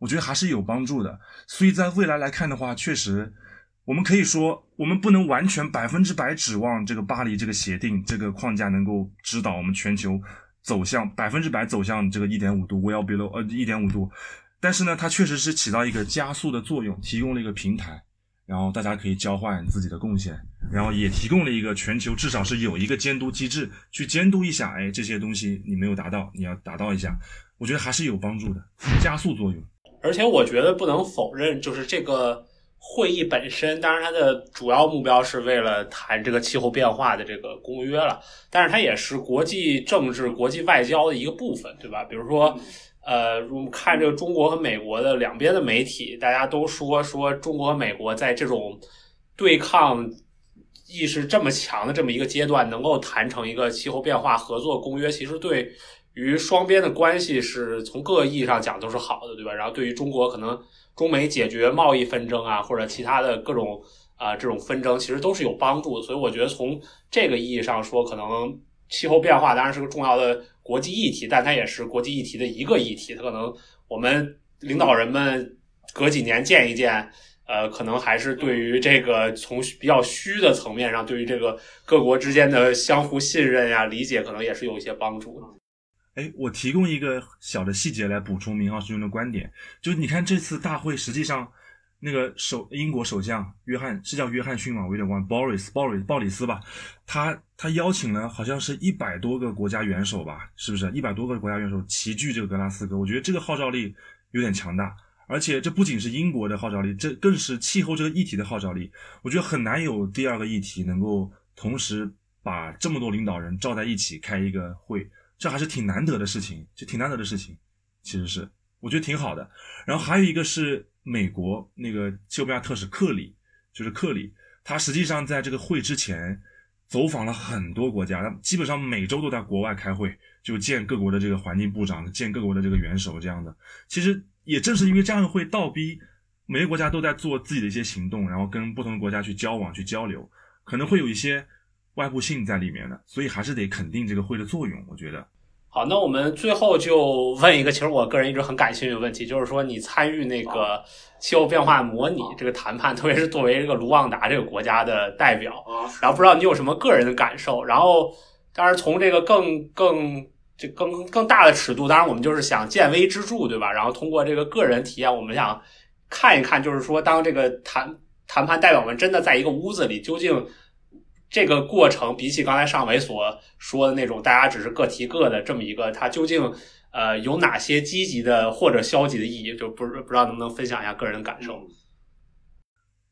我觉得还是有帮助的。所以在未来来看的话，确实我们可以说，我们不能完全百分之百指望这个巴黎这个协定这个框架能够指导我们全球。走向百分之百走向这个一点五度，well below 呃一点五度，但是呢，它确实是起到一个加速的作用，提供了一个平台，然后大家可以交换自己的贡献，然后也提供了一个全球至少是有一个监督机制去监督一下，哎，这些东西你没有达到，你要达到一下，我觉得还是有帮助的，加速作用。
而且我觉得不能否认，就是这个。会议本身，当然它的主要目标是为了谈这个气候变化的这个公约了，但是它也是国际政治、国际外交的一个部分，对吧？比如说，呃，我们看这个中国和美国的两边的媒体，大家都说说中国和美国在这种对抗意识这么强的这么一个阶段，能够谈成一个气候变化合作公约，其实对于双边的关系是从各个意义上讲都是好的，对吧？然后对于中国可能。中美解决贸易纷争啊，或者其他的各种啊这种纷争，其实都是有帮助的。所以我觉得从这个意义上说，可能气候变化当然是个重要的国际议题，但它也是国际议题的一个议题。它可能我们领导人们隔几年见一见，呃，可能还是对于这个从比较虚的层面上，对于这个各国之间的相互信任呀、理解，可能也是有一些帮助的。
哎，我提供一个小的细节来补充明浩师兄的观点，就你看这次大会，实际上那个首英国首相约翰是叫约翰逊吗？我有点忘，Boris Boris 鲍里斯吧，他他邀请了好像是一百多个国家元首吧，是不是？一百多个国家元首齐聚这个格拉斯哥，我觉得这个号召力有点强大，而且这不仅是英国的号召力，这更是气候这个议题的号召力。我觉得很难有第二个议题能够同时把这么多领导人召在一起开一个会。这还是挺难得的事情，就挺难得的事情，其实是我觉得挺好的。然后还有一个是美国那个气候变化特使克里，就是克里，他实际上在这个会之前走访了很多国家，他基本上每周都在国外开会，就见各国的这个环境部长，见各国的这个元首这样的。其实也正是因为这样的会倒逼每个国家都在做自己的一些行动，然后跟不同的国家去交往、去交流，可能会有一些。外部性在里面的，所以还是得肯定这个会的作用。我觉得，
好，那我们最后就问一个，其实我个人一直很感兴趣的问题，就是说你参与那个气候变化模拟这个谈判，特别是作为这个卢旺达这个国家的代表，然后不知道你有什么个人的感受？然后，当然从这个更更这更更大的尺度，当然我们就是想见微知著，对吧？然后通过这个个人体验，我们想看一看，就是说当这个谈谈判代表们真的在一个屋子里，究竟。这个过程比起刚才上伟所说的那种，大家只是各提各的这么一个，它究竟呃有哪些积极的或者消极的意义？就不不知道能不能分享一下个人的感受？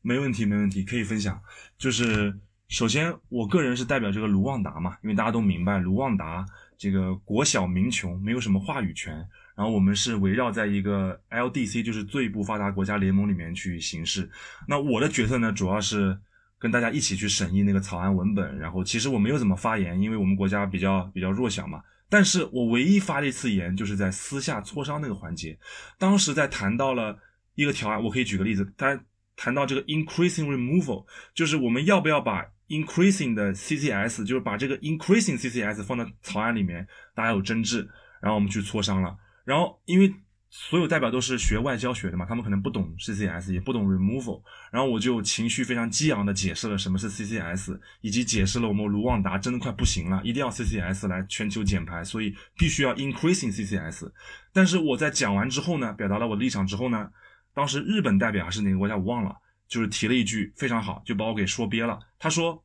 没问题，没问题，可以分享。就是首先，我个人是代表这个卢旺达嘛，因为大家都明白，卢旺达这个国小民穷，没有什么话语权。然后我们是围绕在一个 LDC，就是最不发达国家联盟里面去行事。那我的角色呢，主要是。跟大家一起去审议那个草案文本，然后其实我没有怎么发言，因为我们国家比较比较弱小嘛。但是我唯一发了一次言，就是在私下磋商那个环节，当时在谈到了一个条案，我可以举个例子，他谈到这个 increasing removal，就是我们要不要把 increasing 的 CCS，就是把这个 increasing CCS 放到草案里面，大家有争执，然后我们去磋商了，然后因为。所有代表都是学外交学的嘛，他们可能不懂 CCS，也不懂 removal，然后我就情绪非常激昂的解释了什么是 CCS，以及解释了我们卢旺达真的快不行了，一定要 CCS 来全球减排，所以必须要 increasing CCS。但是我在讲完之后呢，表达了我的立场之后呢，当时日本代表还是哪个国家我忘了，就是提了一句非常好，就把我给说憋了。他说，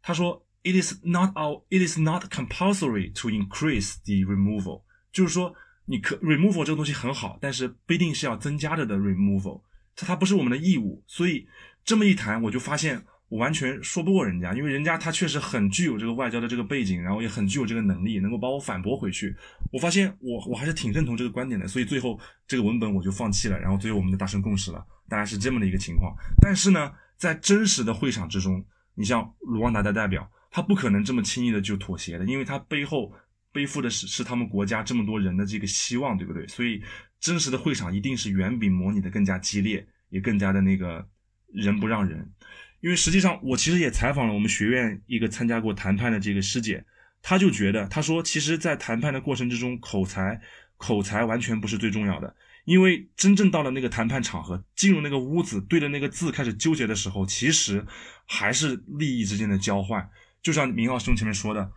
他说 it is not our it is not compulsory to increase the removal。就是说你可 removal 这个东西很好，但是不一定是要增加着的 removal，它它不是我们的义务。所以这么一谈，我就发现我完全说不过人家，因为人家他确实很具有这个外交的这个背景，然后也很具有这个能力，能够把我反驳回去。我发现我我还是挺认同这个观点的，所以最后这个文本我就放弃了，然后最后我们就达成共识了，大概是这么的一个情况。但是呢，在真实的会场之中，你像卢旺达的代表，他不可能这么轻易的就妥协的，因为他背后背负的是是他们国家这么多人的这个希望，对不对？所以真实的会场一定是远比模拟的更加激烈，也更加的那个人不让人。因为实际上，我其实也采访了我们学院一个参加过谈判的这个师姐，她就觉得，她说，其实，在谈判的过程之中，口才口才完全不是最重要的，因为真正到了那个谈判场合，进入那个屋子，对着那个字开始纠结的时候，其实还是利益之间的交换。就像明浩兄前面说的，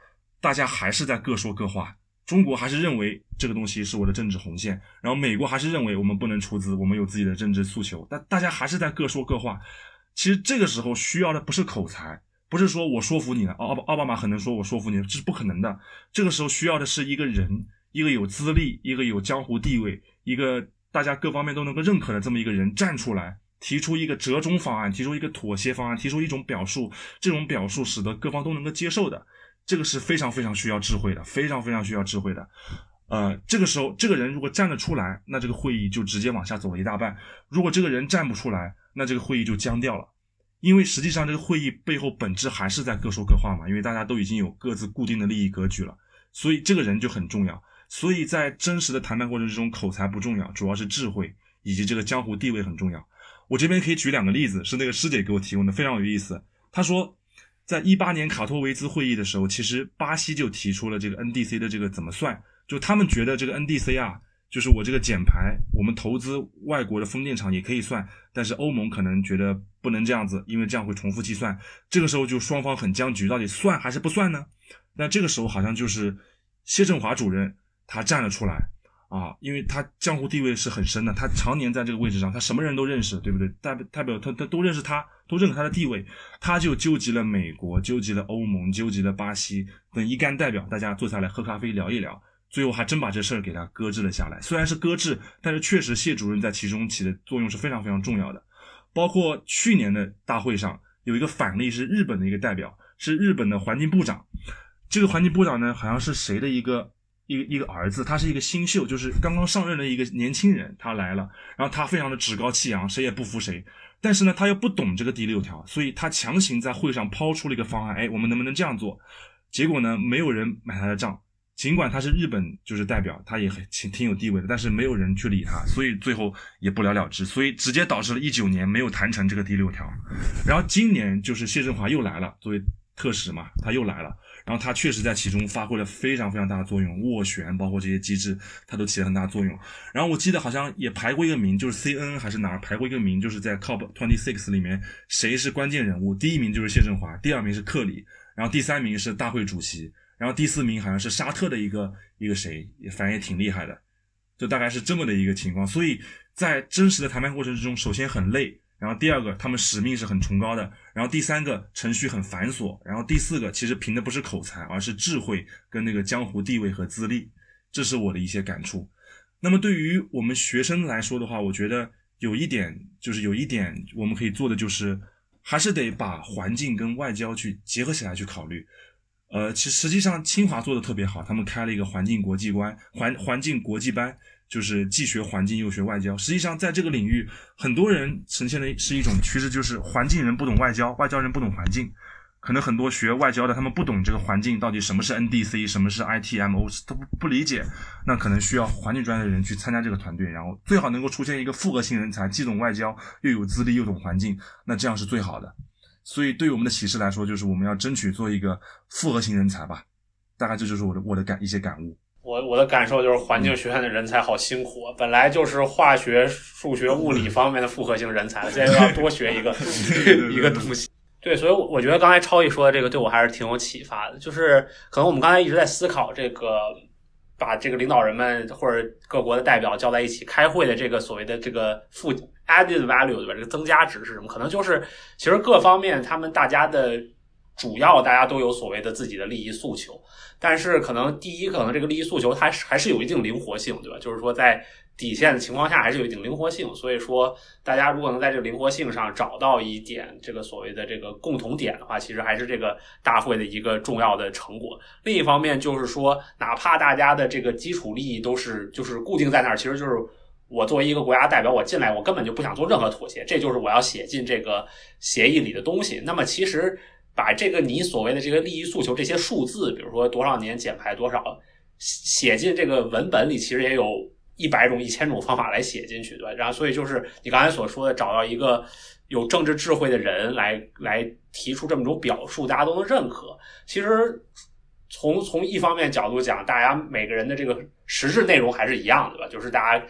大家还是在各说各话。中国还是认为这个东西是我的政治红线，然后美国还是认为我们不能出资，我们有自己的政治诉求。但大家还是在各说各话。其实这个时候需要的不是口才，不是说我说服你了。奥奥巴马很能说我说服你，这是不可能的。这个时候需要的是一个人，一个有资历，一个有江湖地位，一个大家各方面都能够认可的这么一个人站出来，提出一个折中方案，提出一个妥协方案，提出一种表述。这种表述使得各方都能够接受的，这个是非常非常需要智慧的，非常非常需要智慧的。呃，这个时候这个人如果站得出来，那这个会议就直接往下走了一大半；如果这个人站不出来，那这个会议就僵掉了。因为实际上这个会议背后本质还是在各说各话嘛，因为大家都已经有各自固定的利益格局了，所以这个人就很重要。所以在真实的谈判过程之中，口才不重要，主要是智慧以及这个江湖地位很重要。我这边可以举两个例子，是那个师姐给我提供的，非常有意思。她说，在一八年卡托维兹会议的时候，其实巴西就提出了这个 NDC 的这个怎么算，就他们觉得这个 NDC 啊。就是我这个减排，我们投资外国的风电场也可以算，但是欧盟可能觉得不能这样子，因为这样会重复计算。这个时候就双方很僵局，到底算还是不算呢？那这个时候好像就是谢振华主任他站了出来啊，因为他江湖地位是很深的，他常年在这个位置上，他什么人都认识，对不对？代表代表他他都认识他，都认可他的地位，他就纠集了美国，纠集了欧盟，纠集了巴西等一干代表，大家坐下来喝咖啡聊一聊。最后还真把这事儿给他搁置了下来，虽然是搁置，但是确实谢主任在其中起的作用是非常非常重要的。包括去年的大会上有一个反例是日本的一个代表，是日本的环境部长。这个环境部长呢，好像是谁的一个一个一个儿子，他是一个新秀，就是刚刚上任的一个年轻人，他来了，然后他非常的趾高气扬，谁也不服谁。但是呢，他又不懂这个第六条，所以他强行在会上抛出了一个方案，哎，我们能不能这样做？结果呢，没有人买他的账。尽管他是日本就是代表，他也很挺挺有地位的，但是没有人去理他，所以最后也不了了之，所以直接导致了一九年没有谈成这个第六条。然后今年就是谢振华又来了，作为特使嘛，他又来了，然后他确实在其中发挥了非常非常大的作用，斡旋包括这些机制，他都起了很大作用。然后我记得好像也排过一个名，就是 C N 还是哪儿排过一个名，就是在 COP twenty six 里面谁是关键人物，第一名就是谢振华，第二名是克里，然后第三名是大会主席。然后第四名好像是沙特的一个一个谁，反正也挺厉害的，就大概是这么的一个情况。所以在真实的谈判过程之中，首先很累，然后第二个他们使命是很崇高的，然后第三个程序很繁琐，然后第四个其实凭的不是口才，而是智慧跟那个江湖地位和资历，这是我的一些感触。那么对于我们学生来说的话，我觉得有一点就是有一点我们可以做的就是，还是得把环境跟外交去结合起来去考虑。呃，其实实际上清华做的特别好，他们开了一个环境国际观环环境国际班，就是既学环境又学外交。实际上在这个领域，很多人呈现的是一种趋势，就是环境人不懂外交，外交人不懂环境。可能很多学外交的，他们不懂这个环境到底什么是 NDC，什么是 ITMO，都不不理解。那可能需要环境专业的人去参加这个团队，然后最好能够出现一个复合型人才，既懂外交又有资历又懂环境，那这样是最好的。所以，对于我们的启示来说，就是我们要争取做一个复合型人才吧。大概这就是我的我的感一些感悟。
我我的感受就是，环境学院的人才好辛苦啊，本来就是化学、数学、物理方面的复合型人才，现在又要多学一个 [LAUGHS] 一个东西。对，所以我觉得刚才超毅说的这个，对我还是挺有启发的。就是可能我们刚才一直在思考这个，把这个领导人们或者各国的代表叫在一起开会的这个所谓的这个附。added value 对吧？这个增加值是什么？可能就是其实各方面他们大家的主要大家都有所谓的自己的利益诉求，但是可能第一，可能这个利益诉求它还是有一定灵活性，对吧？就是说在底线的情况下，还是有一定灵活性。所以说，大家如果能在这个灵活性上找到一点这个所谓的这个共同点的话，其实还是这个大会的一个重要的成果。另一方面，就是说，哪怕大家的这个基础利益都是就是固定在那儿，其实就是我作为一个国家代表，我进来我根本就不想做任何妥协，这就是我要写进这个协议里的东西。那么其实。把这个你所谓的这个利益诉求这些数字，比如说多少年减排多少，写进这个文本里，其实也有一百种、一千种方法来写进去，对吧？然后，所以就是你刚才所说的，找到一个有政治智慧的人来来提出这么种表述，大家都能认可。其实从从一方面角度讲，大家每个人的这个实质内容还是一样的，吧？就是大家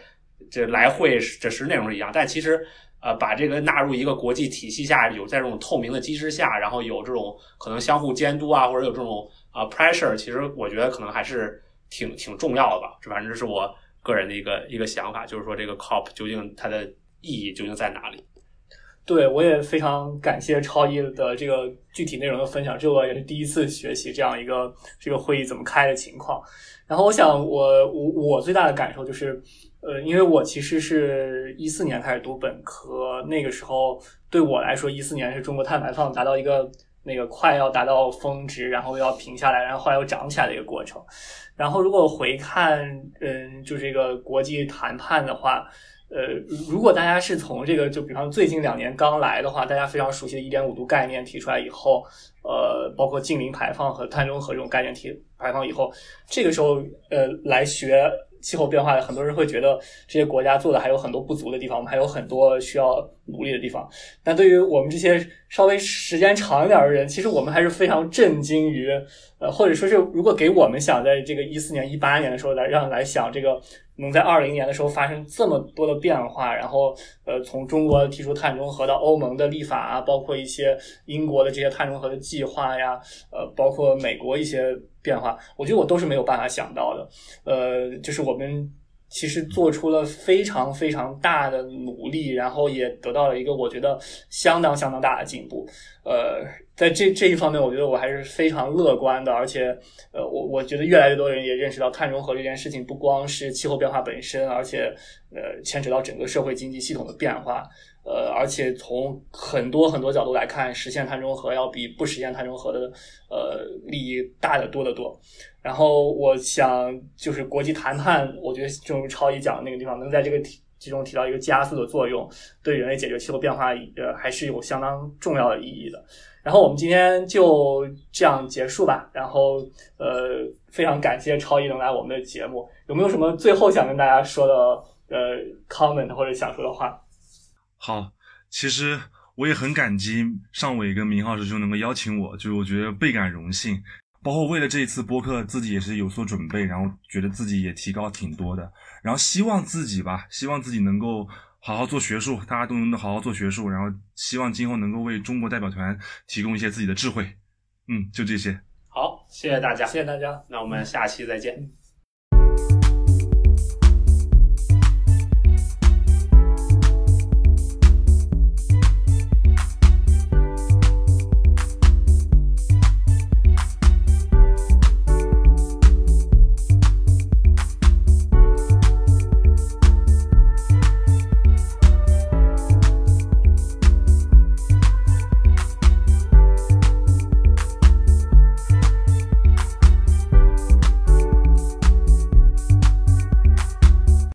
这来会这实质内容是一样，但其实。呃，把这个纳入一个国际体系下，有在这种透明的机制下，然后有这种可能相互监督啊，或者有这种啊 pressure，其实我觉得可能还是挺挺重要的吧。这反正这是我个人的一个一个想法，就是说这个 COP 究竟它的意义究竟在哪里？
对我也非常感谢超一的这个具体内容的分享，这我也是第一次学习这样一个这个会议怎么开的情况。然后我想，我我我最大的感受就是。呃，因为我其实是一四年开始读本科，那个时候对我来说，一四年是中国碳排放达到一个那个快要达到峰值，然后要平下来，然后后来又涨起来的一个过程。然后如果回看，嗯，就这个国际谈判的话，呃，如果大家是从这个就比方最近两年刚来的话，大家非常熟悉的一点五度概念提出来以后，呃，包括近零排放和碳中和这种概念提排放以后，这个时候呃来学。气候变化，很多人会觉得这些国家做的还有很多不足的地方，我们还有很多需要努力的地方。但对于我们这些稍微时间长一点的人，其实我们还是非常震惊于，呃，或者说是如果给我们想在这个一四年、一八年的时候来让来想这个。能在二零年的时候发生这么多的变化，然后呃，从中国提出碳中和到欧盟的立法啊，包括一些英国的这些碳中和的计划呀，呃，包括美国一些变化，我觉得我都是没有办法想到的。呃，就是我们其实做出了非常非常大的努力，然后也得到了一个我觉得相当相当大的进步。呃。在这这一方面，我觉得我还是非常乐观的，而且，呃，我我觉得越来越多人也认识到碳中和这件事情不光是气候变化本身，而且，呃，牵扯到整个社会经济系统的变化，呃，而且从很多很多角度来看，实现碳中和要比不实现碳中和的，呃，利益大得多得多。然后，我想就是国际谈判，我觉得正如超一讲的那个地方，能在这个其中起到一个加速的作用，对人类解决气候变化，呃，还是有相当重要的意义的。然后我们今天就这样结束吧。然后，呃，非常感谢超一能来我们的节目。有没有什么最后想跟大家说的呃 comment 或者想说的话？
好，其实我也很感激尚伟跟明浩师兄能够邀请我，就是我觉得倍感荣幸。包括为了这一次播客，自己也是有所准备，然后觉得自己也提高挺多的。然后希望自己吧，希望自己能够。好好做学术，大家都能好好做学术，然后希望今后能够为中国代表团提供一些自己的智慧。嗯，就这些。
好，谢谢大家，
谢谢大家，
那我们下期再见。